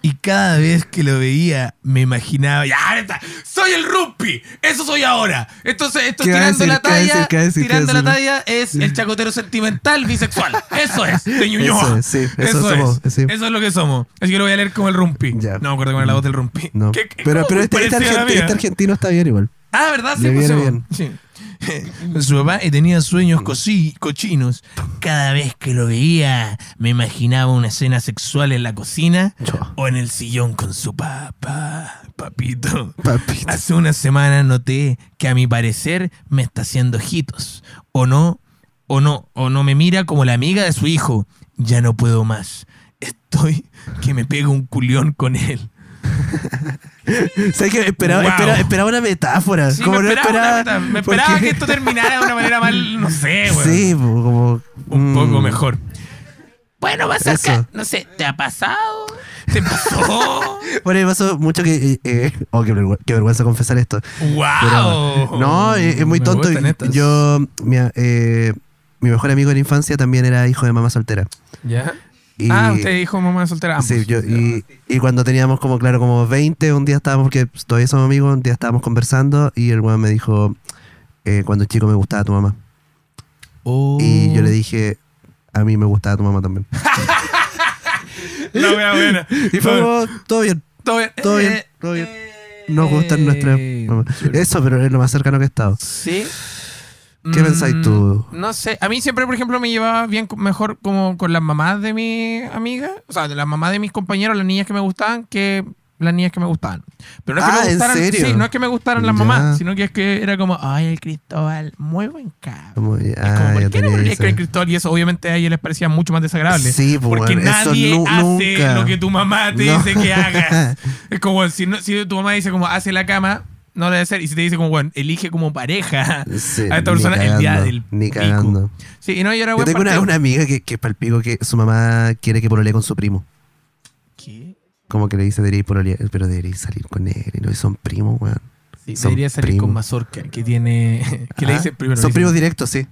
Y cada vez que lo veía, me imaginaba, ya, está, soy el Rumpi, eso soy ahora. Entonces, esto ¿Qué va a tirando decir? la ¿Qué va a talla, tirando ¿Qué la talla es el chacotero sentimental bisexual. Eso es, de Ñuñoa. Eso es, sí, eso Eso, somos, es, sí. eso es lo que somos. Así que lo voy a leer como el Rumpi. Ya. No me acuerdo cómo era la voz del Rumpi. No. ¿Qué- qué- pero pero este, este este argentino está bien igual. Ah, ¿verdad? Sí, Le pues, viene bien. sí. <laughs> Su papá eh, tenía sueños cosi- cochinos. Cada vez que lo veía, me imaginaba una escena sexual en la cocina Yo. o en el sillón con su papá. Papito. Papito. Hace una semana noté que a mi parecer me está haciendo ojitos. O no, o no, o no me mira como la amiga de su hijo. Ya no puedo más. Estoy que me pego un culión con él. <laughs> ¿Sabes qué? Esperaba, Wow. esperaba, esperaba una metáfora. Sí, como me no esperaba, esperaba. me esperaba porque- que <laughs> esto terminara de una manera mal, no sé, weón. Sí, como. un mm, poco mejor. Bueno, vas a no sé, ¿te ha pasado? ¿Te pasó? <laughs> Bueno, me pasó mucho que. eh, eh, oh, qué, vergü- qué vergüenza confesar esto. ¡Wow! Pero- no, eh, es, muy tonto. Yo. Mi, eh, mi mejor amigo de la infancia también era hijo de mamá soltera. ¿Ya? Y, ah, usted dijo mamá soltera. ambos. Sí, yo, y, y cuando teníamos como, claro, como 20, un día estábamos, porque todavía somos amigos, un día estábamos conversando y el weón me dijo, eh, cuando chico me gustaba tu mamá. Oh. Y yo le dije, a mí me gustaba tu mamá también. <laughs> La wea buena. Y fue como, todo bien, Todo bien. todo bien, Eh, todo bien. eh, Nos gustan nuestras mamás. Eso, pero es lo más cercano que he estado. Sí. ¿Qué pensáis tú? Mm, No sé. A mí siempre, por ejemplo, me llevaba bien mejor como con las mamás de mi amiga. O sea, de las mamás de mis compañeros, las niñas que me gustaban, que las niñas que me gustaban. Pero no es que Ah, me ¿en gustaran. serio? Sí, no es que me gustaran las Ya. mamás, sino que es que era como, ay, el Cristóbal, muy buen cabrón. Es ah, como, ¿por ya qué no con el Cristóbal? Y eso obviamente a ella les parecía mucho más desagradable. Sí, pues, Porque bueno, eso nadie nu- hace nunca. lo que tu mamá te No. dice que <laughs> hagas. Es como si, no- si tu mamá dice como hace la cama, no lo debe hacer. Y si te dice como, bueno, elige como pareja Sí, a esta persona el día del Ni pico. cagando. Sí, y no, yo era Yo tengo una, amiga que, que palpico que su mamá quiere que pololee con su primo. ¿Qué? Como que le dice, debería pololear, pero debería salir con él. Y no, son primos, weón. Sí, Son debería salir primos. con Mazorca, que tiene... <laughs> que le Ah, dice primero. Son primos directos, sí.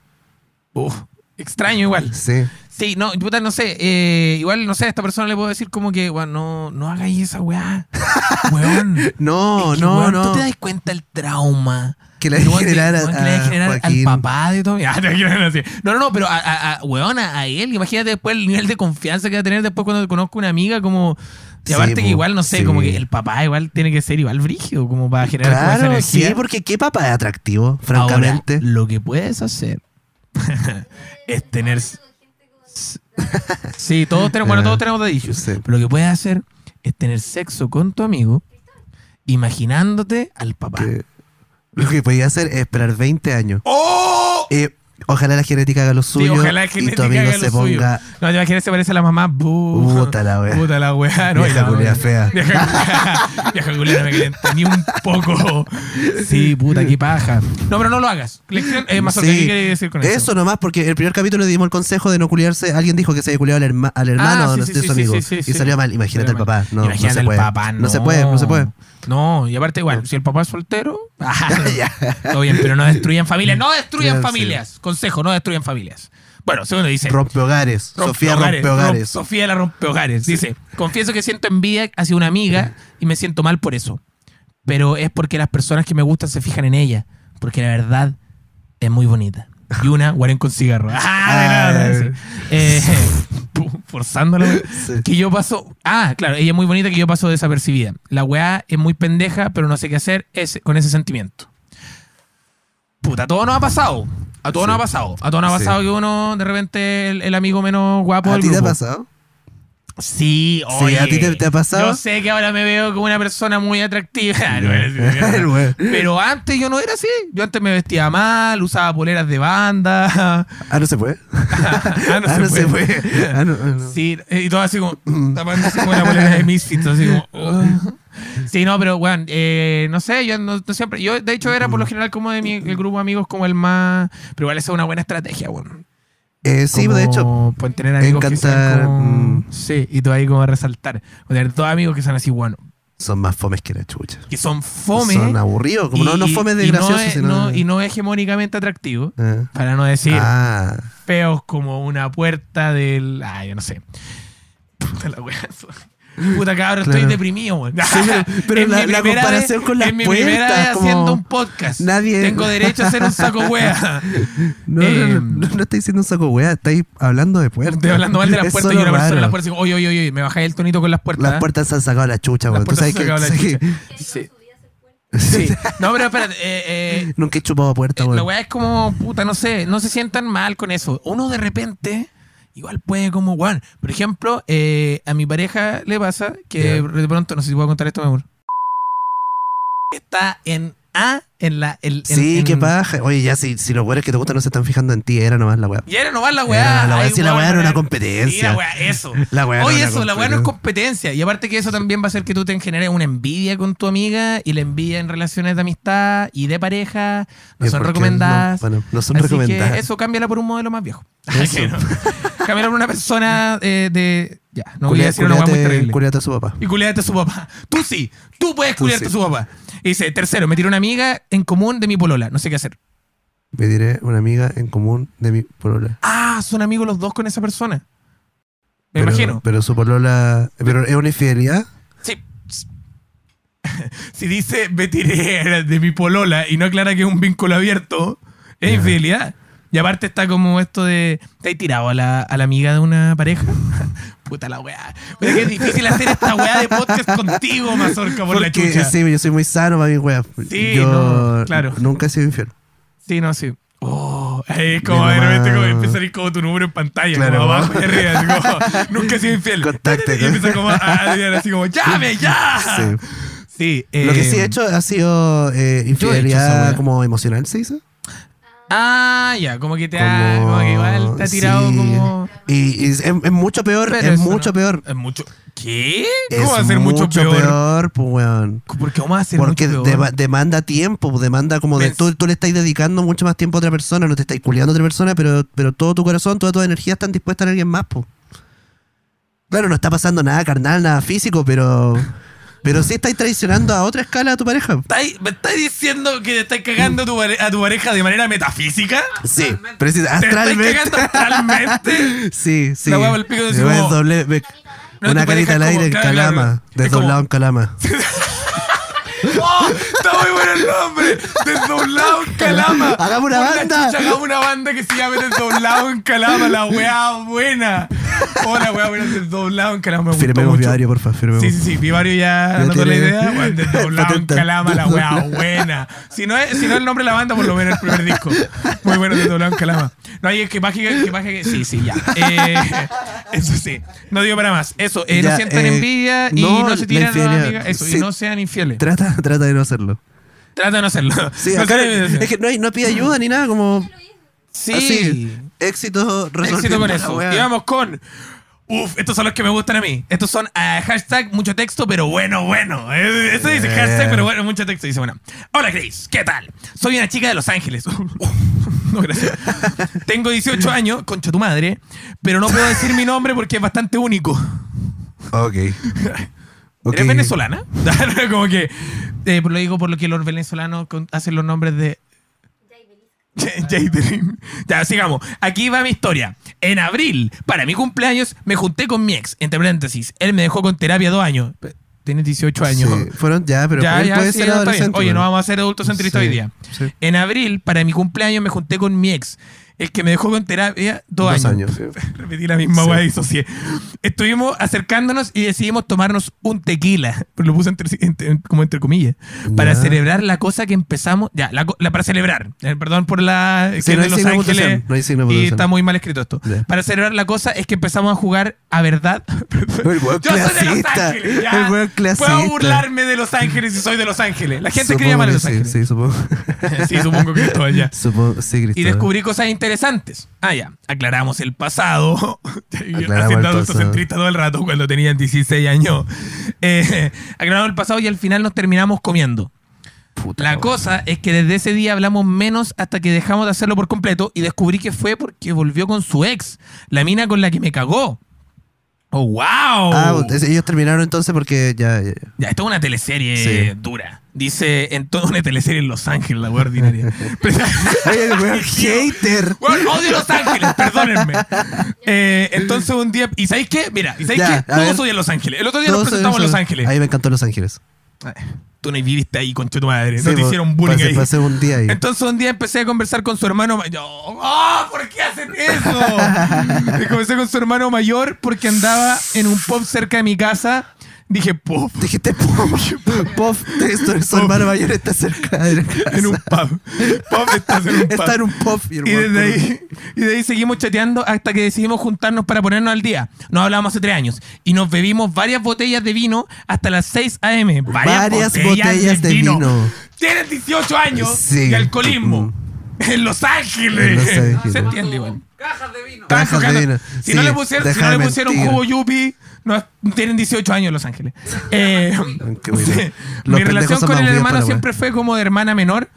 "Uf, extraño igual. Sí. Sí, no, puta, no sé. eh, igual, no sé, a esta persona le puedo decir como que, bueno, no, no hagáis esa weá. <laughs> Weón. No, Es que, no, weón, no. ¿Tú te das cuenta el trauma? Que le El weón generar a, weón que le debe a generar al papá de todo. <laughs> Decir. No, no, no, pero a, a, a- weón, a, a él, imagínate después el nivel de confianza que va a tener después cuando conozco una amiga como... Y Sí, aparte que igual, no sé, sí. como que el papá igual tiene que ser igual brígido, como para generar como esa Claro, energía. sí, porque qué papá es atractivo, francamente. Ahora, lo que puedes hacer <laughs> es tener... Sí, todos tenemos, bueno, <laughs> Ah, todos tenemos de issues. sí. Pero lo que puedes hacer es tener sexo con tu amigo imaginándote al papá. Que lo que podía hacer es esperar 20 años. ¡Oh! Eh, ojalá la genética haga lo Sí, suyo ojalá la y tu genética amigo haga se lo suyo. ponga No, te imaginas se parece a la mamá. Puta la wea. Puta la weá. No, Vieja culia wea. fea. <laughs> Vieja culia. No me calienta ni un poco. Sí, puta, qué paja. No, pero no lo hagas. Lección, eh, más Sí. ¿qué quiere decir con eso? Eso nomás, porque el primer capítulo le dimos el consejo de no culiarse. Alguien dijo que se había culiado al, herma- al hermano Ah, sí, de sí, su sí, amigo. sí, sí, y sí. salió mal. Imagínate el papá. No, no Imagínate se puede. no se puede, no se puede. No, y aparte igual, si el papá es soltero, <laughs> ah, <laughs> todo bien, pero no destruyan familias. No destruyan familias. Consejo, no destruyan familias. Bueno, segundo dice. Rompe hogares. Sofía Rompehogares, rompe hogares. romp- Sofía la rompehogares. Dice, confieso que siento envidia hacia una amiga y me siento mal por eso. Pero es porque las personas que me gustan se fijan en ella. Porque la verdad es muy bonita. Y una, guaren con cigarro. <laughs> Ah, de nada. Eh, forzándola. <laughs> Sí. Que yo paso... Ah, claro, ella es muy bonita que yo paso desapercibida. La weá es muy pendeja, pero no sé qué hacer ese- con ese sentimiento. Puta, a todo nos ha pasado. A todo Sí. nos ha pasado. A todo nos ha Sí. pasado que uno, de repente, el, el amigo menos guapo ¿A del ti te ha pasado? Sí, Sí, oye. ¿a ti te- te ha pasado? Yo sé que ahora me veo como una persona muy atractiva. Pero antes yo no era así. Yo antes me vestía mal, usaba poleras de banda. Ah, no se puede. <laughs> ah, no, Ah, se, no se puede. Ah, no, no. Sí, y todo así como tapándose con la polera de Misfits, así como. "Ugh". <laughs> Sí, no, pero weón, eh, no sé, yo no, no siempre. Yo, de hecho, era por lo general como de mi el grupo de amigos como el más. Pero igual esa es una buena estrategia, weón. Eh, sí, de hecho. Pueden tener amigos que sean encantar, como- mm. Sí, y tú ahí como a resaltar. O tener todos amigos que sean así, bueno, Son más fomes que la chucha. que son fome. Son aburridos. Como no, no y- fomes de y no graciosos, es- sino. no- y no hegemónicamente atractivos. Ah. Para no decir Ah. feos como una puerta del. Ah, yo no sé. <laughs> Puta la wea. Puta cabrón, estoy deprimido, weón. Sí, pero- <laughs> la- mi la primera comparación vez- con las es mi primera vez como- haciendo un podcast. Nadie- Tengo derecho a hacer un saco <laughs> wea. No, no, Eh, no, no, no estáis diciendo un saco wea, estáis hablando de puertas. Estoy hablando mal de las <laughs> Es puertas y una persona en raro. las puertas digo, oye, oye, oye, me bajáis el tonito con las puertas. Las puertas se han sacado la chucha, weón. Tú sabes que, la Sí. Sí. No, pero espérate. eh, eh, nunca he chupado puerta, Eh, La weón. weá es como, puta, no sé, no se sientan mal con eso. Uno de repente, igual puede como, weón. Por ejemplo, eh, a mi pareja le pasa que de pronto, no sé si puedo contar esto, mi amor. Está en A, en la. el- en- Sí, en- qué paja. Oye, ya si, si los weones que te gustan no se están fijando en ti, era nomás la weá. Y era nomás la weá. La weá, sí, la weá era una competencia. Sí, la weá, eso. <laughs> La weá Oye, eso, la weá no es competencia. Y aparte que eso también va a hacer que tú te generes una envidia con tu amiga y la envidia en relaciones de amistad y de pareja no ¿Y son recomendadas. no? Bueno, no son Así recomendadas. Que eso, cámbiala por un modelo más viejo. <laughs> No. cámbiala por una persona eh, de. Ya, no voy a decir una weá muy terrible. culiate a su papá. Y culiate a su papá. Tú sí, tú puedes Tú culiarte sí. a su papá. Y dice, tercero, me tiró una amiga en común de mi polola. No sé qué hacer. Me diré una amiga en común de mi polola. Ah, son amigos los dos con esa persona. Me Pero- imagino. Pero su polola. ¿Pero es una infidelidad? Sí. <laughs> Si dice me tiré de mi polola y no aclara que es un vínculo abierto, es infidelidad. Y aparte está como esto de. ¿Te has tirado a la, a la amiga de una pareja? <laughs> Puta la weá. Pero que es difícil hacer esta weá de podcast contigo, Mazorca, por la chucha. sí, yo soy muy sano para mi wea. Sí, yo no, claro. nunca he sido infiel. Sí, no, sí. Oh, es como de repente como empieza a salir como tu número en pantalla, Claro. como abajo y arriba, así como, <laughs> nunca he sido infiel. Contacte, y empieza como a, a- así como, ¡llame, ya! Sí. Sí, Lo que eh, sí he hecho ha sido eh, weá. infidelidad como emocional, ¿se dice? Ah, ya, como que te ha, como que igual te ha tirado sí. como. Y, y es, es mucho peor, Pero es mucho no- peor. Es mucho. ¿Qué? Es ¿Cómo va a ser mucho, peor? pues, weón. ¿Por qué vamos a hacer Porque mucho peor? dema- demanda tiempo, demanda como de tú, tú le estás dedicando mucho más tiempo a otra persona, no te estás culiando a otra persona, pero, pero todo tu corazón, toda tu energía están dispuestas a alguien más, pues. Claro, no está pasando nada carnal, nada físico, pero. Pero sí estáis traicionando a otra escala a tu pareja. ¿Estáis- ¿Me estás diciendo que te estás cagando a tu, pare- a tu pareja de manera metafísica? Sí, precisa, ¿Te estás astralmente. cagando astralmente? <laughs> Sí, sí. La pa'l pico, No, una carita al aire en calama. Desdoblado en calama. ¡Oh! ¡Está muy bueno el nombre! Desdoblado en Calama. Hagamos una la banda. chucha, hagamos una banda que se llame Desdoblado en Calama. La weá buena. Oh, la weá buena. Desdoblado en Calama. Me gustó Firmemos mucho. viario, porfa, firmemos. Sí, sí, sí. Vivario ya anotó la idea. Bueno, <laughs> desdoblado en. Calama, la weá buena. Si no, es, si no es el nombre de la banda, por lo menos el primer disco. Muy bueno, desdoblado en Calama. No, y es que baje que, que. Sí, sí, ya. Eh, eso sí. No digo para más. Eso, eh, no Ya, sientan eh, envidia y no, no, se tiran a la amiga. Eso, Sí. y no sean infieles. Trata, <laughs> trata de no hacerlo. Trata de no hacerlo. Sí, <laughs> No acá- es que no, hay- no pide ayuda ni nada, como. Sí. Así. Éxito Éxito con eso. Y vamos con. Uf, estos son los que me gustan a mí. Estos son ah, hashtag mucho texto, pero bueno, bueno. Eh, Eso dice Eh. hashtag, pero bueno, mucho texto. Dice, bueno. Hola, Grace. ¿Qué tal? Soy una chica de Los Ángeles. <laughs> no, gracias. Tengo 18 años, concha tu madre, pero no puedo decir mi nombre porque es bastante único. Ok. ¿Eres venezolana? <laughs> Como que. eh, lo digo por lo que los venezolanos hacen los nombres de. <laughs> Ya, sigamos. Aquí va mi historia. En abril, para mi cumpleaños, me junté con mi ex. Entre paréntesis, él me dejó con terapia dos años. Tienes 18 años. Sí, fueron ya, pero ya, él ya, puede sí, ser adolescente. Oye, no vamos a ser adultocentristas Sí, hoy día. sí. En abril, para mi cumpleaños, me junté con mi ex. El que me dejó con terapia dos, Dos años. años, sí. <laughs> Repetí la misma Sí. y disocié. Estuvimos acercándonos y decidimos tomarnos un tequila, lo puse entre- entre- como entre comillas, para celebrar la cosa que empezamos, ya, la, la- para celebrar, eh, perdón por la Sí, que no de hay Los Ángeles no hay signo y está muy mal escrito esto. Ya. Para celebrar la cosa es que empezamos a jugar a verdad. <laughs> El Yo soy de Los clasista, Ángeles, ya. el clasista. Puedo burlarme de Los Ángeles si soy de Los Ángeles. La gente Supongo mal de Los Ángeles. Sí, supongo. <laughs> Sí, supongo que Cristóbal ya. Supongo, sí, Y Cristóbal. descubrí cosas interesantes. Ah, ya. Aclaramos el pasado. <laughs> Haciendo el adulto pasado. centrista todo el rato cuando tenían 16 años. Eh, <laughs> aclaramos el pasado y al final nos terminamos comiendo. Puta, La cosa es que desde ese día hablamos menos hasta que dejamos de hacerlo por completo y descubrí que fue porque volvió con su ex, la mina con la que me cagó. ¡Oh, wow! Ah, es- ellos terminaron entonces porque ya. ya, ya. Esto es una teleserie Sí. dura. Dice en toda una teleserie en Los Ángeles, la wea ordinaria. <laughs> El <laughs> hater. Bueno, odio Los Ángeles, perdónenme. <laughs> Eh, entonces un día. ¿Y sabéis qué? Mira, ¿y sabéis Ya, qué? Todos odian Los Ángeles. El otro día Todos nos presentamos en Los Ángeles. A mí me encantó Los Ángeles. Tú no viviste ahí, concha tu madre. Sí, no te po, hicieron bullying pasé, ahí. pasé un día ahí. Entonces un día empecé a conversar con su hermano mayor. ¡Oh! ¿Por qué hacen eso? <laughs> Y comencé con su hermano mayor porque andaba en un pub cerca de mi casa. Dije, pub. Dijiste. Pop, esto, su hermano mayor está cerca de la casa. En un pub. Pub estás en un <laughs> pub. Está en un. Y, el Y desde ahí, y de ahí seguimos chateando hasta que decidimos juntarnos para ponernos al día. Nos hablábamos hace tres años. Y nos bebimos varias botellas de vino hasta las 6 a.m. Varias botellas de vino. Tienen 18 años Sí. y alcoholismo. <laughs> En Los Ángeles. En Los Ángeles. Se entiende igual. Cajas de vino. Cajas Están de tocando- vino. Si Sí, no le pusieron, si no deja le de pusieron mentir. jugo yupi, no, tienen 18 años en Los Ángeles. <laughs> Eh, sí. Mi relación con el hermano siempre fue como de hermana menor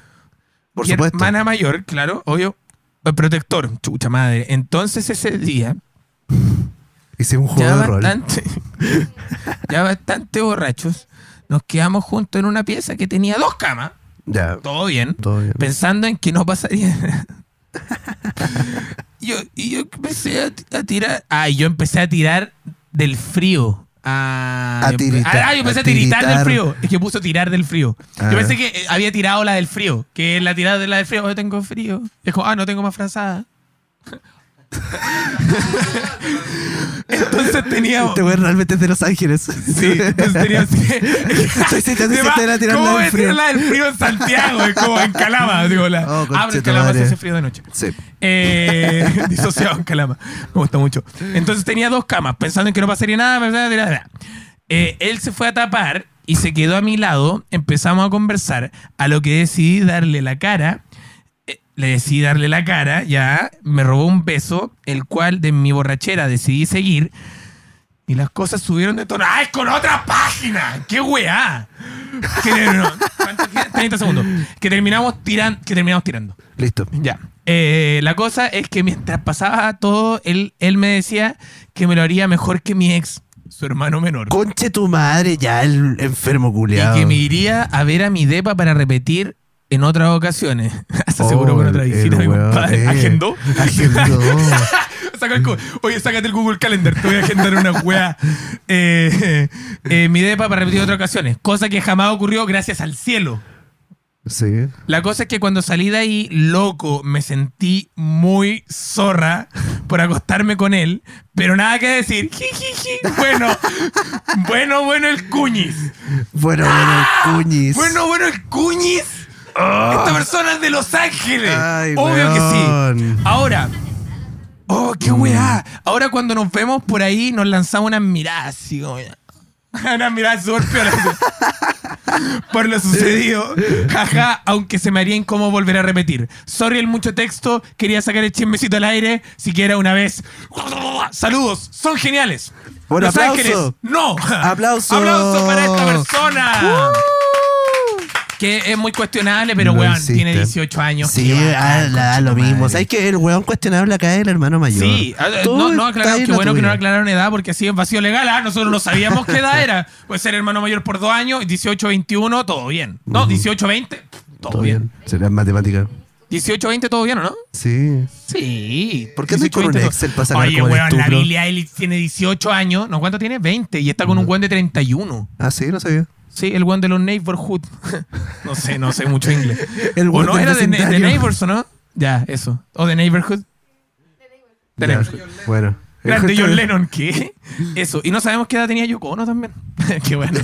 Por y supuesto. hermana mayor, claro, obvio. El protector, chucha madre. Entonces ese día, Hicimos un juego ya de rol. <laughs> ya bastante borrachos, nos quedamos juntos en una pieza que tenía dos camas, Ya. todo bien, Todo bien. pensando en que no pasaría <laughs> yo, y yo empecé a, ti- a tirar. Ah, yo empecé a tirar del frío. Ah, A yo- tiritar, ah, yo empecé a a tiritar del frío. Es que puso tirar del frío. Ah. Yo pensé que eh, había tirado la del frío. Que la tirada de la del frío. Yo tengo frío. Es como, ah, no tengo más frazada. Entonces tenía. Este weón realmente es de Los Ángeles. Sí, entonces tenía. Estoy ¿Cómo tirar frío? del frío en Santiago? Es como en Calama. Digo, la, Oh, pero en Calama se hace frío de noche. Sí. Eh, <laughs> disociado en Calama. Me gusta mucho. Entonces tenía dos camas, pensando en que no pasaría nada. Eh, él se fue a tapar y se quedó a mi lado. Empezamos a conversar, a lo que decidí darle la cara. Le decidí darle la cara, ya. Me robó un beso, el cual de mi borrachera decidí seguir. Y las cosas subieron de tono. ¡Ay, con otra página! ¡Qué weá! Que, no, ¿cuánto queda? 30 segundos. Que terminamos, tiran, que terminamos tirando. Listo. Ya. Eh, la cosa es que mientras pasaba todo, él, él me decía que me lo haría mejor que mi ex, su hermano menor. Conche tu madre, ya el enfermo Y culiado. que me iría a ver a mi depa para repetir en otras ocasiones. <laughs> Hasta seguro con otra visita, mi compadre. ¿Agendó? Agendó. <laughs> Saca el Oye, sácate el Google Calendar, te voy a agendar una weá. Eh, <laughs> eh, mi depa para repetir otras ocasiones. Cosa que jamás ocurrió gracias al cielo. Sí. La cosa es que cuando salí de ahí, loco, me sentí muy zorra por acostarme con él, pero nada que decir. Bueno, bueno, bueno el cuñis. Bueno, bueno, el cuñis. Bueno, bueno el cuñis. Esta persona es de Los Ángeles. Ay, Obvio que sí. Ahora. Oh, qué weá. Ahora cuando nos vemos por ahí, nos lanzamos unas miradas así como. <laughs> Unas miradas súper <laughs> por lo sucedido. Jaja, aunque se me haría incómodo volver a repetir. Sorry el mucho texto, quería sacar el chismecito al aire, siquiera una vez. Saludos, son geniales. Un Los aplauso. Ángeles, no. Aplauso. Aplauso para esta persona. Que es muy cuestionable, pero weón, tiene 18 años. Sí, ah, la- concha lo mismo. ¿Sabes que el weón cuestionable acá es el hermano mayor? Sí, ah, Tú no, no aclararon, qué bueno que no aclararon edad porque así es vacío legal. ah, Nosotros no <laughs> sabíamos qué edad era. Puede ser hermano mayor por dos años, 18, 21, todo bien. No, 18, 20, todo, Todo bien. bien. Será matemática. 18, 20, todo bien, ¿o no? Sí. Sí. ¿Por qué andas con un 18, Excel para sacar Oye, weón, la? Billie Eilish tiene 18 años. ¿No cuánto tiene? 20. Y está con un weón de 31. Ah, sí, no sabía. Sí, el weón de los Neighborhood. <laughs> no sé, no sé mucho inglés. <laughs> El ¿O no era de, de. Neighbors o no? Ya, eso. O de Neighborhood. Tenemos. Ya, Bueno. Grande John Lennon, ¿qué? Eso. Y no sabemos qué edad tenía Yoko Ono también. <laughs> qué bueno.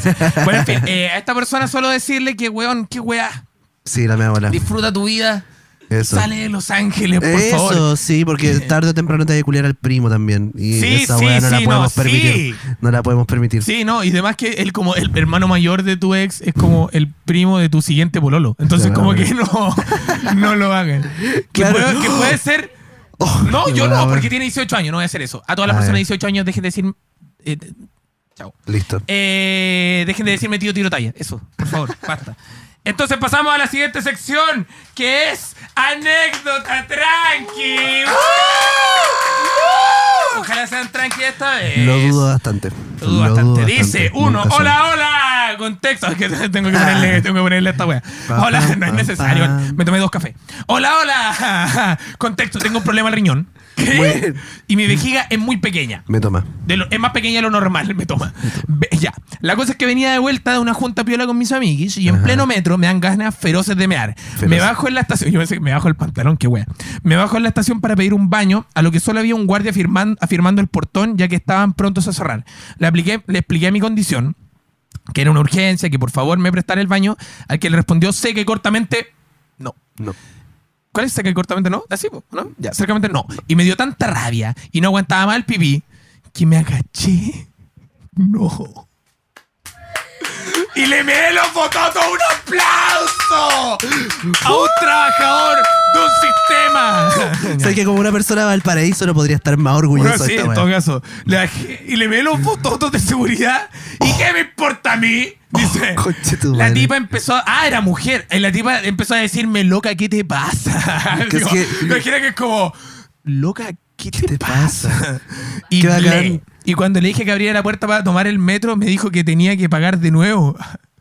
Bueno, en fin, eh, a esta persona solo decirle que, weón, qué weá. Sí, la bola. Disfruta tu vida. Eso. Sale de Los Ángeles, por Eso, favor. sí, porque tarde o temprano te hay que culiar al primo también. Y Sí, esa sí, weá no la podemos no, permitir. sí. No la podemos permitir. Sí, no, y además que él como el hermano mayor de tu ex es como el primo de tu siguiente pololo. Entonces Claro. como que no, no lo hagan. Que, Claro. puede, que puede ser... <gasps> Oh, No, yo no, porque tiene 18 años, no voy a hacer eso. A todas las personas de ya. 18 años dejen de decir... eh, chao. Listo. Eh, dejen de decirme tío tiro talla. Eso, por favor, basta. <laughs> Entonces pasamos a la siguiente sección, que es anécdota tranqui. Ojalá sean tranqui esta vez. Lo dudo bastante. Lo dudo bastante. Dice bastante. uno, Nunca hola, hola, contexto. <laughs> Es que tengo que ponerle, tengo que ponerle esta wea. Hola, <laughs> no es necesario. Me tomé dos cafés. Hola, hola. <laughs> Contexto, tengo un problema al riñón. Y mi vejiga es muy pequeña. Me toma. De lo- es más pequeña de lo normal, me toma. Ve- ya. La cosa es que venía de vuelta de una junta piola con mis amiguis y en pleno metro me dan ganas feroces de mear. Me bajo en la estación, yo pensé que me bajo el pantalón, qué wea. Me bajo en la estación para pedir un baño, a lo que solo había un guardia firman- afirmando el portón ya que estaban prontos a cerrar. Le, apliqué, le expliqué mi condición, que era una urgencia, que por favor me prestara el baño, al que le respondió seca y cortamente, no. No. ¿Cuál es seca y cortamente no? Así, ¿no? Ya, cercamente no. Y me dio tanta rabia y no aguantaba más el pipí que me agaché. No. Y le me los bototos un aplauso a un trabajador de un sistema. <laughs> Sé que como una persona de Valparaíso no podría estar más orgulloso Bueno, sí, esta en todo caso. Y le me los bototos de seguridad. ¿Y qué me importa a mí? Dice. Oh, <laughs> conche tu la tipa empezó. Ah, era mujer. Y la tipa empezó a decirme, loca, ¿qué te pasa? <laughs> Que es Digo, que- Imagina que es como, loca, ¿qué te, te pasa? pasa? y, le- y cuando le dije que abriera la puerta para tomar el metro, me dijo que tenía que pagar de nuevo.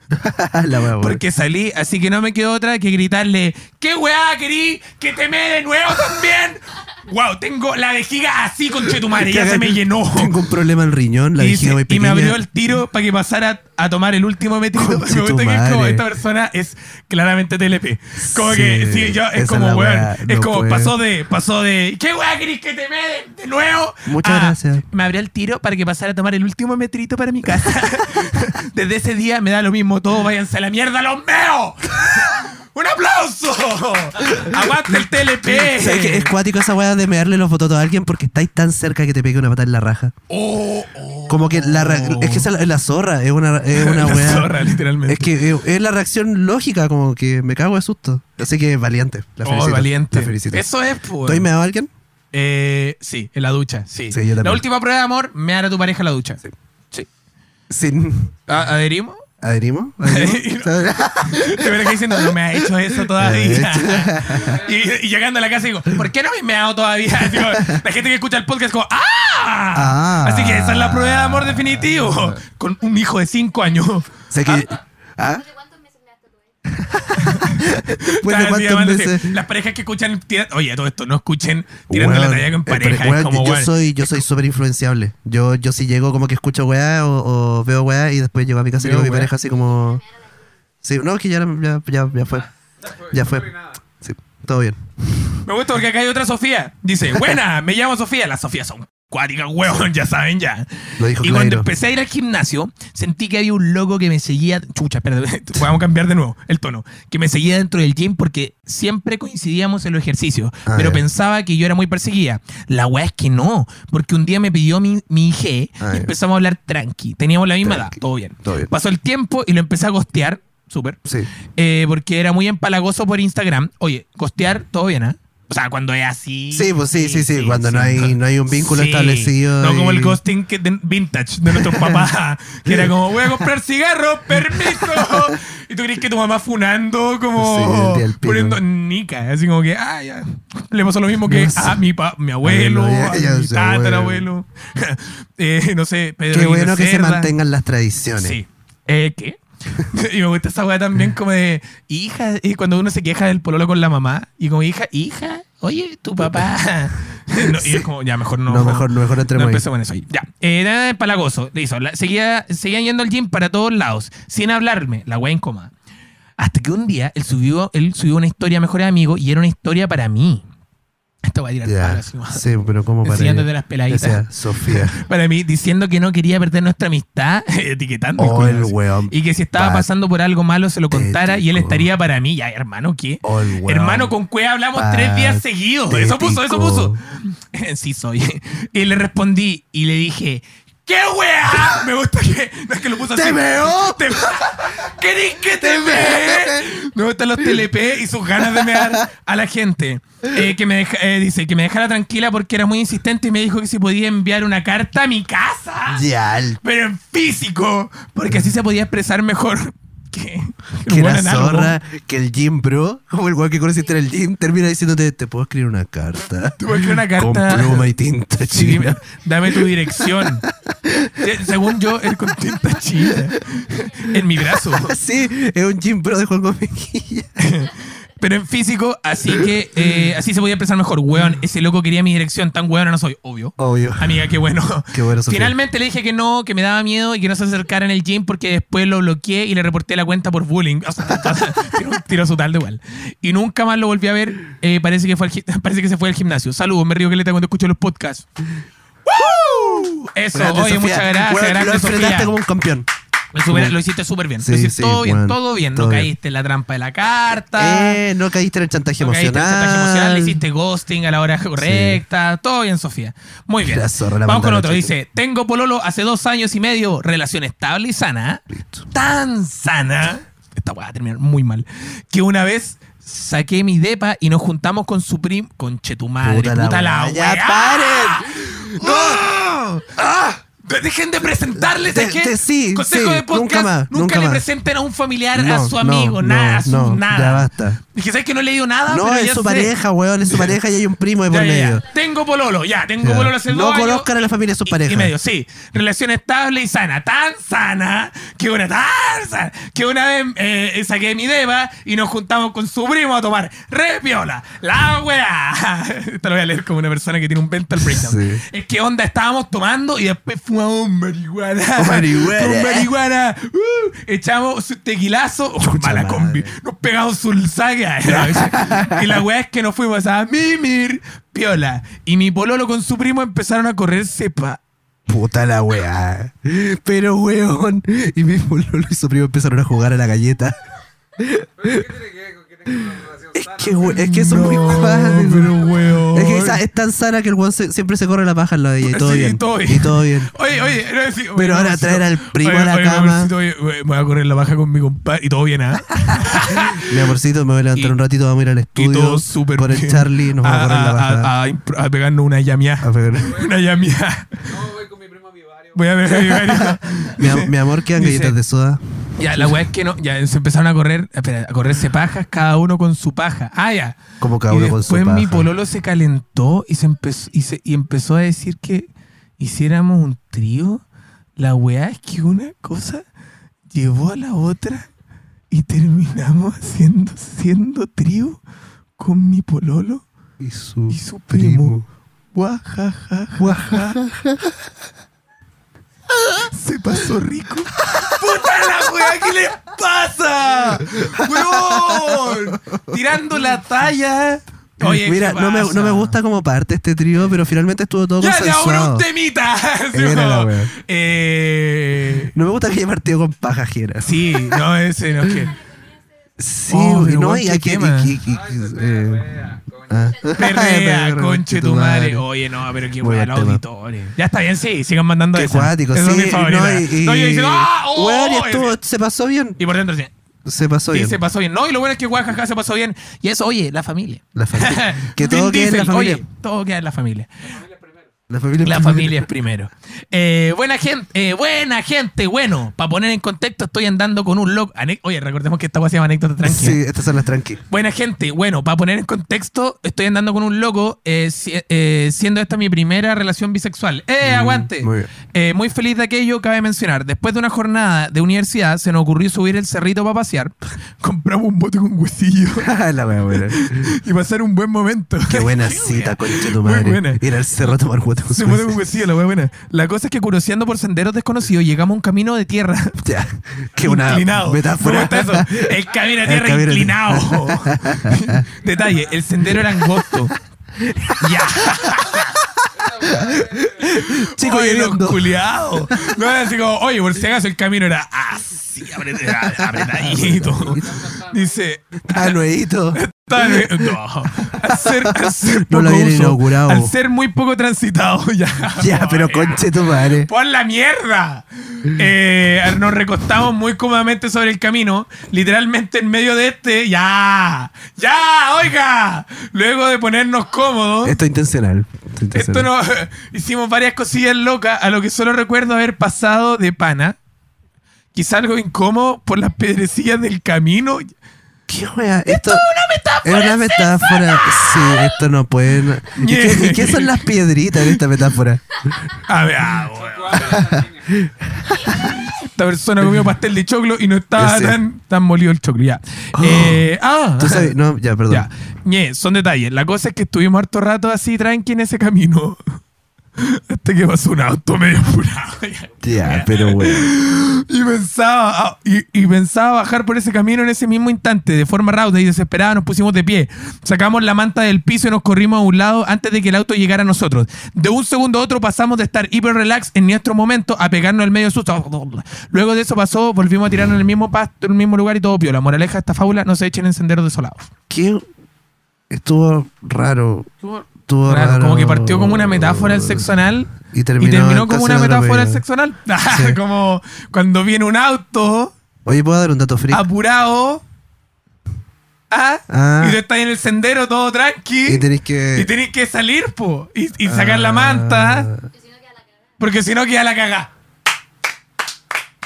<laughs> la weá. Porque salí, así que no me quedó otra que gritarle, ¿qué weá querí? ¿Que te me de nuevo también? Wow, tengo la vejiga así con Chetumare, ya se me llenó. Tengo un problema en el riñón, la y, vejiga dice- muy y pequeña. me abrió el tiro para que pasara a tomar el último metrito. <laughs> Me gusta que es como esta persona es claramente TLP. Como Sí, que sí, yo, es como weón. es no como puede. pasó de, pasó de ¿Qué weá querés que te me de, nuevo? Muchas a, gracias. Me abrió el tiro para que pasara a tomar el último metrito para mi casa. <laughs> Desde ese día me da lo mismo todo, váyanse a la mierda los meos. ¡Un aplauso! ¡Aguante el TLP! ¿Sabes qué? Es cuático esa weá de mearle los bototos a alguien porque estáis tan cerca que te pegue una patada en la raja. Oh, oh. Como que la re- es que esa es la, zorra, es una, es una <laughs> La weá. zorra, literalmente. Es que es, es la reacción lógica, como que me cago de susto. Así que valiente. La Oh, felicito. valiente. La felicito. Eso es, pues. ¿Tú has meado a alguien? Eh, sí, en la ducha, sí. Sí, yo también. La última prueba de amor, me hará tu pareja en la ducha. Sí. Sí. Sin. ¿A- ¿Adherimos? ¿Adherimos? ¿Adherimos? Te que diciendo, no me ha hecho eso todavía. <laughs> y, y llegando a la casa digo, ¿por qué no me he meado todavía? Digo, la gente que escucha el podcast como, ¡ah! Ah. Así que esa es la prueba de amor definitivo. Con un hijo de 5 años. sé que. ¿Ah? ¿De cuántos meses me has tatuado? Después de Las parejas que escuchan, tira- oye, todo esto, no escuchen tirando la Weón, talla con pareja. es como, yo, soy yo soy súper influenciable. Yo, yo sí llego como que escucho weá o, o veo weá y después llego a mi casa y digo a mi pareja así como. Sí, no, es que ya, ya, ya, ya fue. Ya fue. Sí, todo bien. Me gusta porque acá hay otra Sofía. Dice, <laughs> buena, me llamo Sofía. Las Sofías son cuáticas, huevón, ya saben ya. Lo dijo y cuando empecé a ir al gimnasio, sentí que había un loco que me seguía. Chucha, perdón, <laughs> vamos a cambiar de nuevo el tono. Que me seguía dentro del gym porque siempre coincidíamos en los ejercicios. Ah, pero pensaba que yo era muy perseguida. La weá es que no, porque un día me pidió mi, mi IG Ah, y ya. empezamos a hablar tranqui. Teníamos la misma Tranqui. edad, todo bien. Todo bien. Pasó el tiempo y lo empecé a gostear. Súper. Sí. Eh, porque era muy empalagoso por Instagram. Oye, costear, todo bien, ¿ah? O sea, cuando es así. Sí, pues sí, sí, sí, cuando no hay- no hay un vínculo establecido No como el ghosting que de- vintage de nuestros <laughs> papás, que era como, voy a comprar cigarros, permiso. Y tú crees que tu mamá funando, como poniendo nica, así como que, ah, ya. Le pasó lo mismo que No sé. a mi, pa- mi abuelo, Abuelo, ya- a ya mi sé, tatarabuelo. <laughs> eh, no sé, Pedro Qué bueno que se mantengan las tradiciones. Sí. Eh, ¿Qué? <laughs> y me gusta esa weá también como de hija, y cuando uno se queja del pololo con la mamá, y como hija, hija, oye, tu papá. <laughs> No, Y es como, ya, mejor no. No, mejor, no, mejor no entremos empecemos en eso ahí. Ya, eh, nada de palagoso. Listo. La- seguía, seguía yendo al gym para todos lados, sin hablarme, la weá incómoda. Hasta que un día él subió, él subió una historia a mejores amigos y era una historia para mí. Gusta voy a tirar Ya. como- Sí, pero ¿cómo para de las peladitas. Decía, Sofía. <laughs> Para mí, diciendo que no quería perder nuestra amistad, <laughs> etiquetando. Oh, el weón. Y que si estaba pasando por algo malo se lo contara y él estaría para mí. Ya, hermano, ¿qué? Oh. Hermano, con Cueva hablamos tres días seguidos. Eso puso, eso puso. <laughs> sí, soy. Y le respondí y le dije. ¡Qué weá! Me gusta que. No es que lo puso así. ¡Te veo! Te- ¿Querés que te vea? Me gustan los TLP y sus ganas de mear a la gente. Eh, que me deja- eh, dice que me dejara tranquila porque era muy insistente y me dijo que si podía enviar una carta a mi casa. Ya, Pero en físico. Porque así se podía expresar mejor. <laughs> Que, la zorra, que el gym bro, como el weón que conociste en el gym, termina diciéndote, te puedo escribir una carta. <laughs> Te a escribir una Con carta. pluma y tinta china. dame tu dirección. <laughs> Según yo, el con tinta china. En mi brazo. Sí, es un gym bro de Juan Mejía. Pero en físico, así que eh, así se podía expresar mejor. Weón, ese loco quería mi dirección. Tan weón no soy, obvio. Obvio. Amiga, qué bueno. <laughs> Qué bueno, Sofía. Finalmente le dije que no, que me daba miedo y que no se acercara en el gym porque después lo bloqueé y le reporté la cuenta por bullying. <laughs> O sea, tiró, tiró su tal de igual. Y nunca más lo volví a ver. Eh, parece, que fue al <laughs> parece que se fue al gimnasio. Saludos, me río que le cuando escucho los podcasts. ¡Woo! Eso, Grande, oye, Sofía. muchas gracias, grande Lo enfrentaste Sofía. como un campeón. Lo, super- lo hiciste súper bien. Sí, Lo hiciste sí, todo bien, todo bien. todo no bien. caíste en la trampa de la carta. Eh, no caíste en el chantaje no caíste en emocional. el chantaje emocional, le hiciste ghosting a la hora correcta. Todo bien, Sofía. Muy bien. La zorra, la Vamos con otro. Dice: Tengo pololo hace dos años y medio, relación estable y sana. Listo. Tan sana. Esta va a terminar muy mal. Que una vez saqué mi depa y nos juntamos con su primo. Con Chetumadre. Puta, la, weá. Ya weá. paren. ¡Ah! ¡Ah! De- Dejen de presentarles, ¿sabes qué? te- sí, Consejo sí, de podcast, nunca más, nunca, nunca le más. presenten a un familiar, a No, su no, amigo, no, nada, a su no, nada. ya basta. Dije, ¿sabes que no he leído nada? No, Pero es ya su sé. pareja, weón, es su <laughs> pareja y hay un primo de por Ya, ya, ya. medio. Tengo pololo, ya, tengo Ya. pololo hace No dos años. conozcan a la familia de su y- pareja. Y medio, sí. Relación estable y sana. Tan sana que una tan sana que una vez eh, saqué mi deba y nos juntamos con su primo a tomar re piola. La weá. <laughs> Esto lo voy a leer como una persona que tiene un mental breakdown. Sí. Es que onda, estábamos tomando y después fumamos marihuana. Marihuana. <laughs> Con marihuana. Uh, echamos su tequilazo. Oh, Chucha mala madre. combi. Nos pegamos un saque. Y <laughs> la weá es que nos fuimos a mimir piola. Y mi pololo con su primo empezaron a correr cepa. Puta la weá. Pero weón. Y mi pololo y su primo empezaron a jugar a la galleta. ¿Pero qué tiene que ver con que Es que, we- es que muy No, cuáticos. pero weón. Es que esa es tan sana que el weón se- siempre se corre la paja en la de ella y todo Sí, bien. todo bien. Y todo bien. Oye, oye, no Pero ahora traer al primo oye, a la oye, cama. oye, me voy a correr la baja con mi compadre y todo bien, ¿ah? <laughs> Mi amorcito, me voy a levantar Y- un ratito, vamos a ir al Y estudio. todo súper Por el. Charlie, nos vamos a, correr la baja. A, a, a pegarnos una llamia. A ver. <laughs> Una llamia. <laughs> Voy primo a ver. mi, <laughs> am- mi amor, quedan Dice- galletas de soda. Ya, la weá es que no, ya se empezaron a correr, espera, a correrse pajas, cada uno con su paja. Ah, ya. Como cada uno con su después mi paja. pololo se calentó y se empezó, y, se- y empezó a decir que hiciéramos un trío. La weá es que una cosa llevó a la otra y terminamos haciendo siendo trío con mi pololo Y su, y su primo. Guajaja. <laughs> Se pasó rico. ¡Puta la weá! ¿Qué le pasa? ¡Weón! Tirando la talla. Oye, Mira, ¿qué no me, no me gusta como parte este trío, pero finalmente estuvo todo ¡Ya, ya, ahora un temita! <laughs> Sí, la. Eh, No me gusta que haya partido con pajajeras. sí, no, ese no es que. Sí, Oh, no, y qué aquí. tema. y- y- y- Ay, se eh, perrea, coño. ah. Conche tu madre. Oye, no, pero qué Muy weá, buen el tema. auditorio. Ya está bien, sí, sigan mandando Qué esa. cuático, Esa es sí. no, y, y- No, yo diciendo, ¡ah! ¡Oh! weón, y Ese. estuvo- se pasó bien. Y por dentro, sí. Se pasó Sí, bien. se pasó bien. No, y lo bueno es que Oaxaca se pasó bien. Y eso, oye, la familia. La familia. <laughs> Que todo quede en la familia. Oye, todo queda en la familia. La familia, La familia es primero. Eh, buena gente, eh, buena gente, bueno. Para poner en contexto, estoy andando con un loco. Oye, recordemos que esta weá se llama anécdota tranquila. Sí, estas son las tranqui. Buena gente, bueno, para poner en contexto, estoy andando con un loco, eh, si- siendo esta mi primera relación bisexual. ¡Eh, Mm, aguante! muy bien. Muy feliz de aquello, cabe mencionar. Después de una jornada de universidad, se nos ocurrió subir el cerrito para pasear. <laughs> Compramos un bote con huesillo <laughs> la wea buena. y pasar un buen momento. Qué buena <laughs> cita, concha tu madre. buena. Ir al cerro a tomar Se su mueve un huesillo, la wea buena. La cosa es que curoseando por senderos desconocidos llegamos a un camino de tierra. <laughs> Ya. Qué una inclinado. metáfora. ¿Cómo está eso? El camino de tierra camino de- inclinado. <laughs> Detalle, el sendero era angosto. <laughs> Ya. <laughs> Chico Oye, los culiados. No era así como, oye, por si acaso el camino era así, apretadito. Dice, Ah, nuevito. Está. No. Al ser, al ser <laughs> No lo habían uso, inaugurado. Al ser muy poco transitado, <laughs> ya. Ya, pero conche tu madre. ¡Por la mierda! Eh, nos recostamos muy cómodamente sobre el camino, literalmente en medio de este. ¡Ya! ¡Ya! ¡Oiga! Luego de ponernos cómodos, Esto es intencional. Esto es no, <laughs> hicimos varias cosillas locas, a lo que solo recuerdo haber pasado de pana. Quizá algo incómodo por las piedrecillas del camino. ¿Qué wea? Esto ¡Una metáfora! es una metáfora. Sí, esto no puede. no- ¿Y qué, y qué son las piedritas en esta metáfora? A ver, ah, bueno. Esta persona comió pastel de choclo y no estaba Sí. tan, tan molido el choclo. Ya. Oh. Eh, ah, ¿Tú sabes? No, ya, perdón. Ya. Ñe, son detalles. La cosa es que estuvimos harto rato así tranqui en ese camino. Hasta que pasó un auto medio apurado. <laughs> Ya, pero bueno. Y pensaba, ah, y, y pensaba bajar por ese camino en ese mismo instante, de forma rauda y desesperada, nos pusimos de pie. Sacamos la manta del piso y nos corrimos a un lado antes de que el auto llegara a nosotros. De un segundo a otro pasamos de estar hiper relax en nuestro momento a pegarnos al medio susto. Luego de eso pasó, volvimos a tirarnos en el mismo pasto, en el mismo lugar y todo pio. La moraleja de esta fábula, no se echen en senderos desolados. ¿Qué? Estuvo raro. Estuvo Raro, raro. como que partió como una metáfora del sexo anal Y y terminó, como una metáfora del sexo anal. <laughs> Sí. como cuando viene un auto Oye, ¿puedo dar un dato freak? apurado ah, Ah. y tú estás en el sendero todo tranqui Y tenéis que. y tenés que salir po, y, y sacar la manta Ah. Que si no queda la cagada. porque si no queda la caga.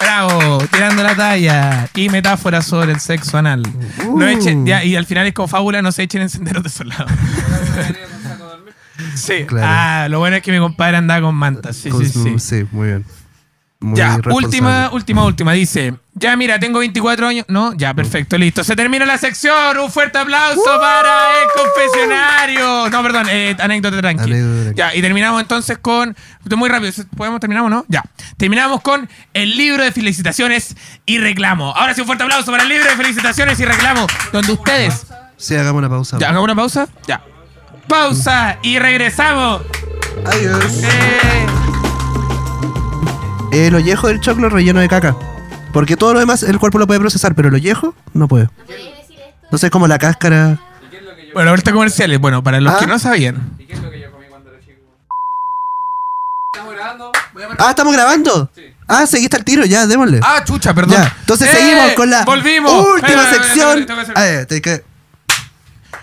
Bravo, tirando la talla y metáfora sobre el sexo anal. No Uh. echen, ya, y al final es como fábula, no se echen en senderos desolados. <laughs> Sí, Claro. ah, lo bueno es que mi compadre andaba con manta. Sí, Con sí, su- sí. muy bien. Muy Ya, última, última, última. Dice, ya mira, tengo 24 años. No, ya, perfecto, listo. Se termina la sección. Un fuerte aplauso para el confesionario. No, perdón, eh, anécdota tranqui. Anécdota tranqui. Ya, y terminamos entonces con... Muy rápido, ¿podemos terminamos, no? Ya. Terminamos con el libro de felicitaciones y reclamo. Ahora sí, un fuerte aplauso para el libro de felicitaciones y reclamo, donde ustedes... Sí, hagamos una pausa. Ya, hagamos una pausa. Ya. Pausa y regresamos. Adiós. Eh, El ollejo del choclo relleno de caca. Porque todo lo demás el cuerpo lo puede procesar, pero el ollejo no puede. Entonces, como la cáscara. ¿Y qué es lo que yo, bueno, ahorita comerciales. Bueno, para los Ah. que no sabían. ¿y qué es lo que yo comí cuando era chico? Estamos grabando. Voy a marcar. Ah, ¿estamos grabando? Sí. Ah, seguiste al tiro, ya, démosle. Ah, chucha, perdón. Ya, entonces ¡Eh! seguimos con la Volvimos. última sección. te-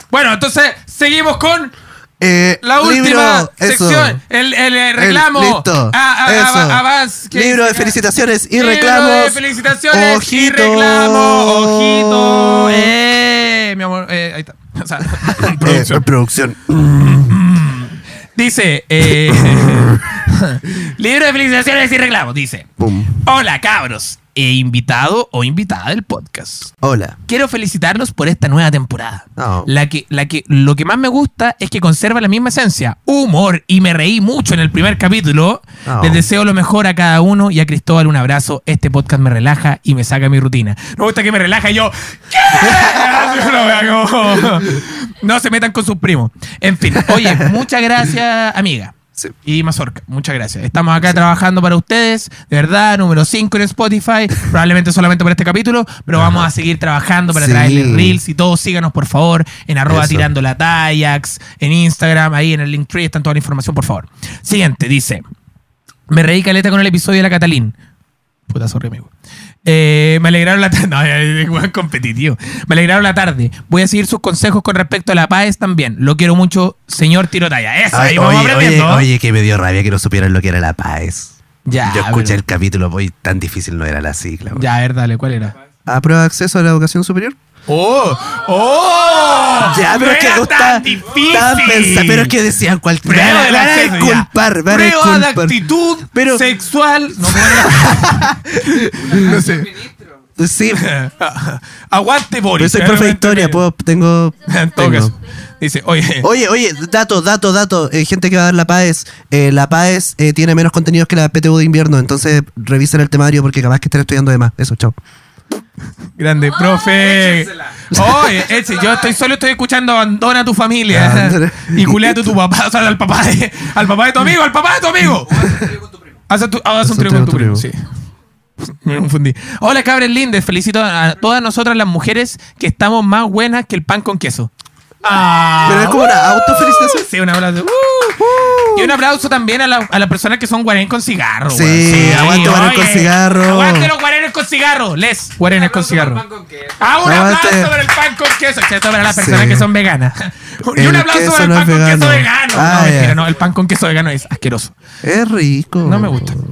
Bueno, entonces seguimos con eh, la última libro, sección. El, el, eh, reclamo. El- listo. Eso. avance, ¿qué Libro de felicitaciones y Libro reclamos. de felicitaciones y Ojito. reclamos. Ojito. Eh, mi amor. Eh, ahí está. <laughs> O sea, Eh, <laughs> producción. producción. Dice, eh, <laughs> libro de felicitaciones y reclamos. Dice, hola cabros, e invitado o invitada del podcast. Hola. Quiero felicitarlos por esta nueva temporada. Oh. La que, la que, lo que más me gusta es que conserva la misma esencia, humor, y me reí mucho en el primer capítulo. Oh. Les deseo lo mejor a cada uno y a Cristóbal un abrazo. Este podcast me relaja y me saca mi rutina. Me gusta que me relaja y yo. <laughs> No se metan con sus primos. En fin, oye, <laughs> muchas gracias, amiga. Sí. Y Mazorca, muchas gracias. Estamos acá trabajando para ustedes, de verdad, número 5 en Spotify, probablemente solamente por este capítulo, pero vamos a seguir trabajando para Sí. traerles reels y todo. Síganos, por favor, en arroba Eso. tirando la tallax, en Instagram, ahí en el link tree, está toda la información, por favor. Siguiente, dice, me reí caleta con el episodio de la Catalín. Puta, sorry, amigo. Eh, me alegraron la tarde. <laughs> No, es weón competitivo. Me alegraron la tarde. Voy a seguir sus consejos con respecto a la PAES también. Lo quiero mucho, señor Tirotaya. Eso, Ay, ahí vamos oye, oye, que me dio rabia que no supieran lo que era la paz. Ya, Yo escuché pero- el capítulo, hoy tan difícil no era la sigla. Ya, a ver, dale, ¿cuál era? ¿Aprueba acceso a la educación superior? ¡Oh! ¡Oh! Ya, pero No es que era gusta. tan difícil. tan pensa- pero es que decían cualquier. Prueba Me del van a van a Prueba de disculpar. actitud Pero- sexual. No, No <laughs> sé. Sí, <laughs> Aguante, Boris. pero soy profe de historia, puedo, tengo. <laughs> En todo tengo. caso. Dice, oye. Oye, oye, dato, dato, dato. Eh, gente que va a dar la PAES. eh, la PAES eh, tiene menos contenidos que la PTU de invierno. Entonces revisen el temario porque capaz que estén estudiando de más. Eso, chao. Grande, profe. Oye, Eche, yo estoy solo estoy escuchando Abandona a tu familia. Y culeate a tu papá, o sea, al papá de, al papá de tu amigo, al papá de tu amigo. Haz, tu- haz un trío con tu primo, sí. Me confundí. Hola, cabres lindes. Felicito a todas nosotras las mujeres que estamos más buenas que el pan con queso. Ah, Pero es como una autofelicitación. Sí, un aplauso. Uh. Y un aplauso también a, la- a las personas que son guarenes con cigarro. Sí, weón. aguante guarén con cigarro. Aguante los guarenes con cigarro. Les, guarenes con cigarro. Ah, un Aguante. aplauso para el pan con queso. Excepto para las personas Sí. que son veganas. <laughs> Y El un aplauso para el no pan es con vegano. queso vegano. Ah, no, ya. mentira, no. El pan con queso vegano es asqueroso. Es rico. No me gusta. <laughs>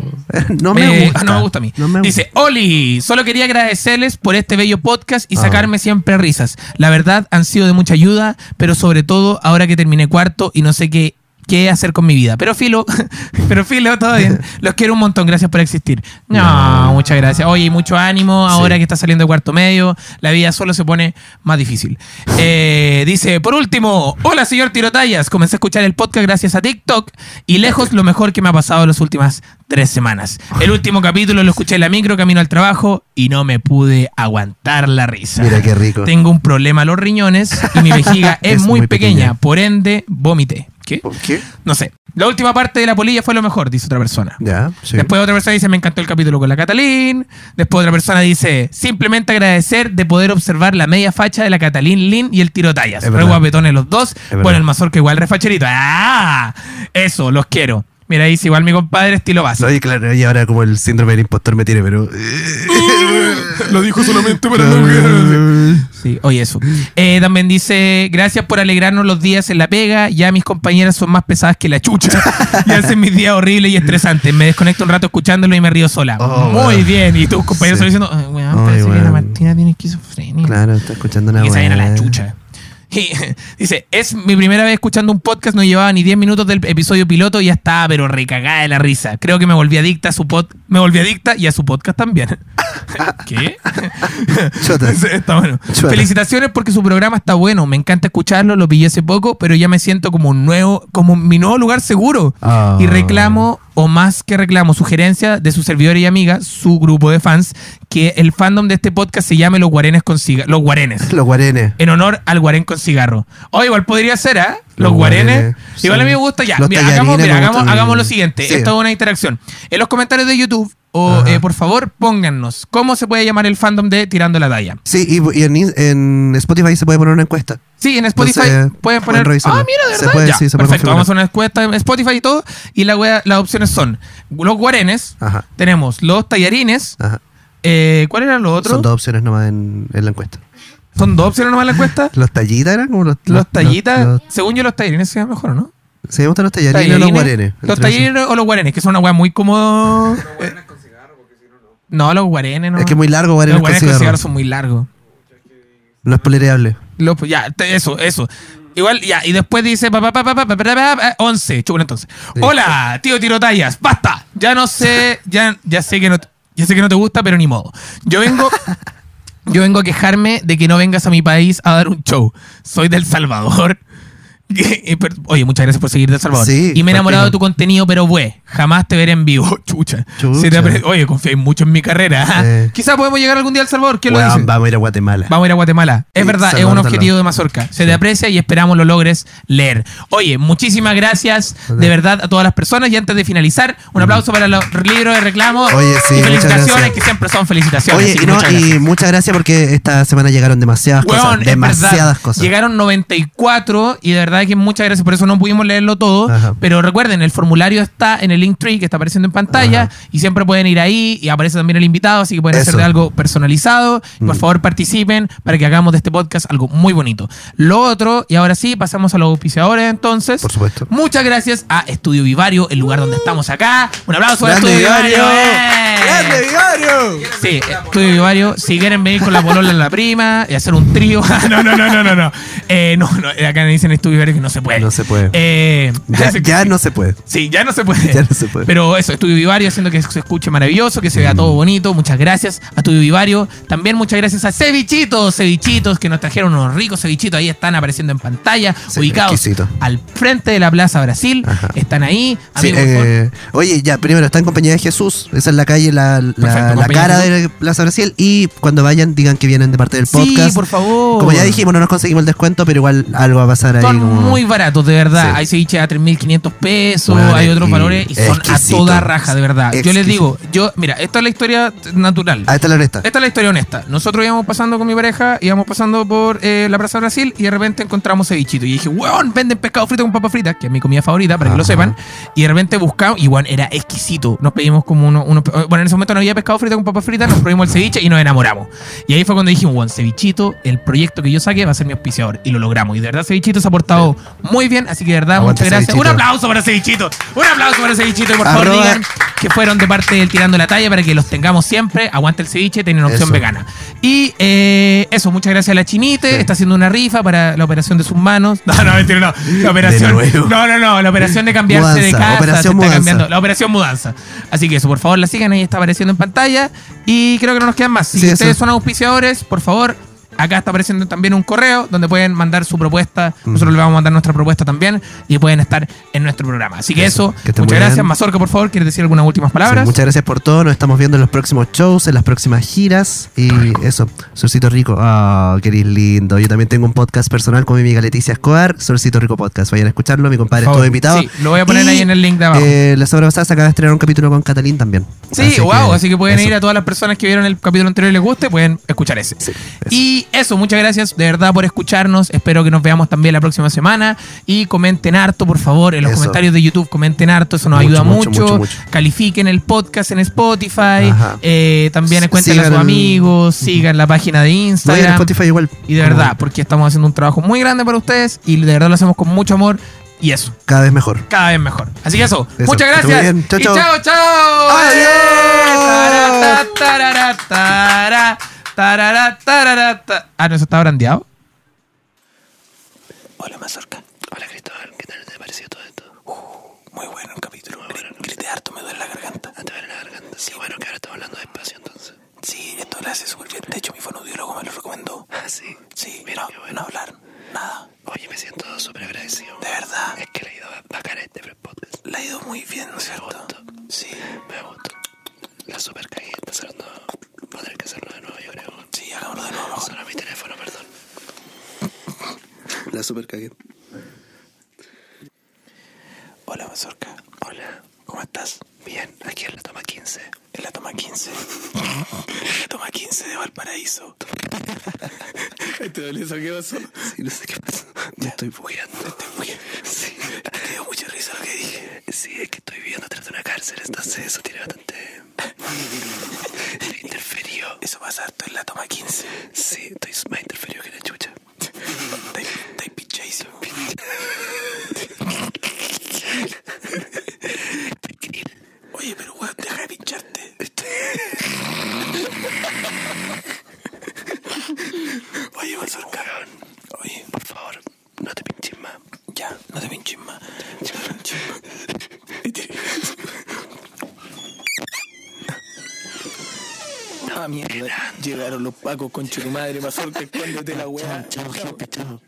No me Eh, gusta. No me gusta a mí. No me Dice, Oli, solo quería agradecerles por este bello podcast y Ah. sacarme siempre risas. La verdad, han sido de mucha ayuda, pero sobre todo ahora que terminé cuarto y no sé qué, qué hacer con mi vida. Pero filo, <laughs> pero filo, todo bien. <laughs> Los quiero un montón, gracias por existir. No, muchas gracias. Oye, mucho ánimo ahora Sí. que está saliendo de cuarto medio. La vida solo se pone más difícil. <laughs> Eh, dice, por último, hola señor Tirotallas. Comencé a escuchar el podcast gracias a TikTok y lejos lo mejor que me ha pasado en las últimas tres semanas. El último capítulo lo escuché en la micro camino al trabajo y no me pude aguantar la risa. Mira qué rico. Tengo un problema a los riñones y mi vejiga es, Es muy, muy pequeña, pequeña. por ende vomité. ¿Qué? ¿Por qué? No sé. La última parte de la polilla fue lo mejor, dice otra persona. Ya, sí. Después otra persona dice, me encantó el capítulo con la Catalín. Después otra persona dice, simplemente agradecer de poder observar la media facha de la Catalín Lin y el tiro tallas. Re guapetones los dos. Bueno, el mazorca igual refacherito. ¡Ah! Eso, los quiero. Mira, dice igual mi compadre, estilo básico. Oye, claro, y ahora como el síndrome del impostor me tiene, pero. <laughs> Lo dijo solamente Sí, oye, eso. Eh, también dice, gracias por alegrarnos los días en la pega. Ya mis compañeras son más pesadas que la chucha. <laughs> y hacen mis días horribles y estresantes. Me desconecto un rato escuchándolo y me río sola. Oh, Muy bien. Y tus compañeros Sí. solo diciendo, "Ay, weón, Ay, parece que la. Martina tiene esquizofrenia. Claro, está escuchando una y que se vayan a la chucha. Y <laughs> dice, es mi primera vez escuchando un podcast, no llevaba ni 10 minutos del episodio piloto y ya estaba, pero recagada de la risa. Creo que me volví adicta a su pod, me volví adicta y a su podcast también. <laughs> ¿Qué? Está bueno. Felicitaciones porque su programa está bueno. Me encanta escucharlo, lo pillé hace poco, pero ya me siento como un nuevo, como mi nuevo lugar seguro. Ah. Y reclamo, o más que reclamo, sugerencia de su servidor y amiga, su grupo de fans, que el fandom de este podcast se llame Los Guarenes con Cigarro. Los Guarenes <laughs> Los guarenes. en honor al guarén con cigarro. O igual podría ser, ¿ah? Los, Los guarenes. guarenes, Igual sí. a mí me gusta ya. Mira, hagamos, mira, lo siguiente. Sí. Esto es una interacción. En los comentarios de YouTube, o eh, por favor, póngannos cómo se puede llamar el fandom de Tirando la Talla. Sí, y, y en, en Spotify se puede poner una encuesta. Sí, en Spotify Entonces, pueden poner. Ah, mira, de Se verdad. puede, Ya, sí, se puede perfecto. configurar. Vamos a una encuesta en Spotify y todo. Y la las opciones son los guarenes, Ajá. tenemos los tallarines. Ajá. Eh, ¿Cuál era lo otro? Son dos opciones nomás en, la encuesta. ¿Son dos opciones nomás en la encuesta? <laughs> los tallitas eran como los. Los, tallitas, según yo, los tallerines se llaman mejor, ¿no? Se gustan los tallerines, o los guarenes. Los tallerines o los guarenes, que son una weá muy cómodo. Eh, no, los guarenes no. Es que es muy largo guarenes Los guarenes con, con cigarro. son muy largos. No es polereable. Ya, eso, eso. Igual, ya, y después dice, pa, pa, chulo entonces. Hola, tío tirotallas, basta. Ya no sé, ya, ya sé que no ya sé que no te gusta, pero ni modo. Yo vengo. <laughs> Yo vengo a quejarme de que no vengas a mi país a dar un show. Soy del Salvador. <laughs> Oye, muchas gracias por seguir del Salvador. Sí, y me he enamorado de tu contenido, pero güey, jamás te veré en vivo. <laughs> Chucha. Chucha. Oye, confiáis mucho en mi carrera. ¿ah? Quizás podemos llegar algún día al Salvador. ¿Quién lo dice? vamos a ir a Guatemala. Vamos a ir a Guatemala. Es Sí, verdad, es un objetivo de Mazorca. Se te aprecia y esperamos lo logres leer. Oye, muchísimas gracias de verdad a todas las personas. Y antes de finalizar, un aplauso para los libros de reclamo. Oye, sí, y felicitaciones, que siempre son felicitaciones. Oye, y, no, muchas y gracias. muchas gracias porque esta semana llegaron demasiadas cosas. Demasiadas verdad. cosas. Llegaron 94 y de verdad que muchas gracias. Por eso no pudimos leerlo todo. Ajá. Pero recuerden, el formulario está en el link tree que está apareciendo en pantalla Ajá. y siempre pueden ir ahí y aparece también el invitado, así que pueden hacer de algo personalizado. Por Mm. favor participen para que hagamos de este podcast algo muy bonito. Lo otro, y ahora sí, pasamos a los auspiciadores entonces. Por supuesto. Muchas gracias a Estudio Vivario, el lugar donde estamos acá. Un aplauso ¡Grande Estudio Vivario. Vivario! ¡Grande Vivario! Sí, Estudio Vivario. Si quieren venir con la polola de la prima y hacer un trío. <laughs> no, no, no, no, no. No, Eh, no, no, acá me dicen Estudio Vivario que no se puede. No se puede. Eh, <laughs> Ya, no se puede. Sí, ya no se puede. Ya no se puede. Pero eso, Estudio Vivario haciendo que se escuche maravilloso, que se Mm. vea todo bonito. Muchas gracias a Estudio Vivario. También muchas gracias a Cevichitos, Cevichitos, que nos trajeron unos ricos cevichitos. Ahí están apareciendo en pantalla, Sí, ubicados exquisito. al frente de la Plaza Brasil. Ajá. Están ahí. Sí, eh, oye, ya, primero está en compañía de Jesús. Esa es la calle, la, la- Perfecto, la compañía cara de Plaza Brasil. Y cuando vayan, digan que vienen de parte del podcast. Sí, por favor. Como ya dijimos, no nos conseguimos el descuento, pero igual algo va a pasar ahí. Son como- muy baratos, de verdad. Sí. Hay ceviche a 3.500 pesos, Bueno, hay otros valores y son exquisito. a toda raja, de verdad. Yo les digo, yo, mira, esta es la historia natural. Ah, esta es la honesta. Esta es la historia honesta. Nosotros íbamos pasando con mi pareja, íbamos pasando por eh, la Plaza Brasil y de repente encontramos cevichito. Y dije, weón, venden pescado frito con papas fritas, que es mi comida favorita, para que lo sepan. Y de repente buscamos, y bueno, era exquisito. Nos pedimos como uno, uno- Bueno, en ese momento no había pescado frito con papas fritas, nos pedimos el ceviche y nos enamoramos. Y ahí fue cuando dijimos, weón, cevichito, el proyecto que yo saqué va a ser mi auspiciador. Y lo logramos. Y de verdad, cevichito se ha portado muy bien, así que de verdad, Aguante, muchas gracias. Cevichito. Un aplauso para cevichito. Un aplauso para cevichito. Y por favor, Arroba- digan que fueron de parte del Tirando la Talla para que los tengamos siempre. Aguante el ceviche, tienen opción Eso. vegana. Y eh, eso, muchas gracias a la Chinite. Sí. Está haciendo una rifa para la operación de sus manos. <laughs> No, no, mentira, no. La operación. No, no, no. La operación de cambiarse de casa. operación se está mudanza. cambiando. La operación mudanza. Así que eso, por favor, la sigan. Ahí está apareciendo en pantalla. Y creo que no nos quedan más. Si Sí, ustedes eso. son auspiciadores, por favor. Acá está apareciendo también un correo donde pueden mandar su propuesta. Nosotros les vamos a mandar nuestra propuesta también y pueden estar en nuestro programa. Así que Eso, eso, que estén muchas gracias. bien. Mazorca, por favor, ¿quieres decir algunas últimas Sí, palabras? muchas gracias por todo. Nos estamos viendo en los próximos shows, en las próximas giras. Y eso, Solcito Rico. Ah, qué lindo. Yo también tengo un podcast personal con mi amiga Leticia Escobar, Solcito Rico Podcast. Vayan a escucharlo. Mi compadre favor. estuvo invitado. Sí, lo voy a poner Y, ahí en el link de abajo. eh, la semana pasada se acaba de estrenar un capítulo con Catalín también. Sí, wow, así que pueden eso. ir a todas las personas que vieron el capítulo anterior y les guste, pueden escuchar ese. Sí, eso. Y eso, muchas gracias de verdad por escucharnos. Espero que nos veamos también la próxima semana. Y comenten harto, por favor, en los Eso. comentarios de YouTube, comenten harto, eso nos Mucho, ayuda mucho, mucho. mucho, mucho. Califiquen el podcast en Spotify. Eh, también cuéntenle a sus amigos, sigan la página de Vayan a Instagram. Spotify igual. Y de verdad, porque estamos haciendo un trabajo muy grande para ustedes y de verdad lo hacemos con mucho amor. Y eso, Cada vez mejor. cada vez mejor. Así que eso, Eso, muchas gracias. bien. Chau, y chao, chao. Adiós. Tarara, tarara, tarara, tarara, tarara, ta- Ah, ¿no eso está brandeado? Hola, Mazorca. Hola, Cristóbal. ¿Qué tal te pareció todo esto? Muy bueno el capítulo. Grité harto, me duele la garganta. te duele la garganta. Sí, bueno, que ahora estamos hablando despacio entonces. Sí, esto lo hace súper bien. De hecho, mi fonoaudiólogo me lo recomendó. Ah, sí. Sí, Mira, no, bueno. no hablar, nada. Oye, me siento súper agradecido. De verdad. Es que le he ido bacán a este podcast. Le ha ido muy bien, ¿no es Me cierto? gustó. Sí. Me gustó. La super cagué. Empezando. Va a tener que hacerlo de nuevo, yo creo. Sí, hagámoslo de nuevo. Mi teléfono, perdón. La super cagué. Hola, Mazorca. Hola. ¿Cómo estás? Bien, aquí en la toma 15. En la toma 15. En la toma 15 de Valparaíso. ¿Te dolió eso? ¿Qué pasó? Sí, no sé qué pasa. Me estoy bugueando. Estoy bien. Sí. Me dio mucha risa lo que dije. Sí, es que estoy viviendo atrás de una cárcel, entonces eso tiene bastante. <laughs> interferido. Eso pasa harto en la toma 15. Sí, estoy más interferido que la chucha. Estáis estáis pichadísimo. <laughs> Oye, pero weón, deja de pincharte. <laughs> Oye, Mazorca. Oye, Por favor, no te pinches más. ya, no te pinches más. No te pinches más. Ah, mierda. Llegaron los pacos con tu madre, Mazorca, escóndete la weá. Chao, jefe, chao.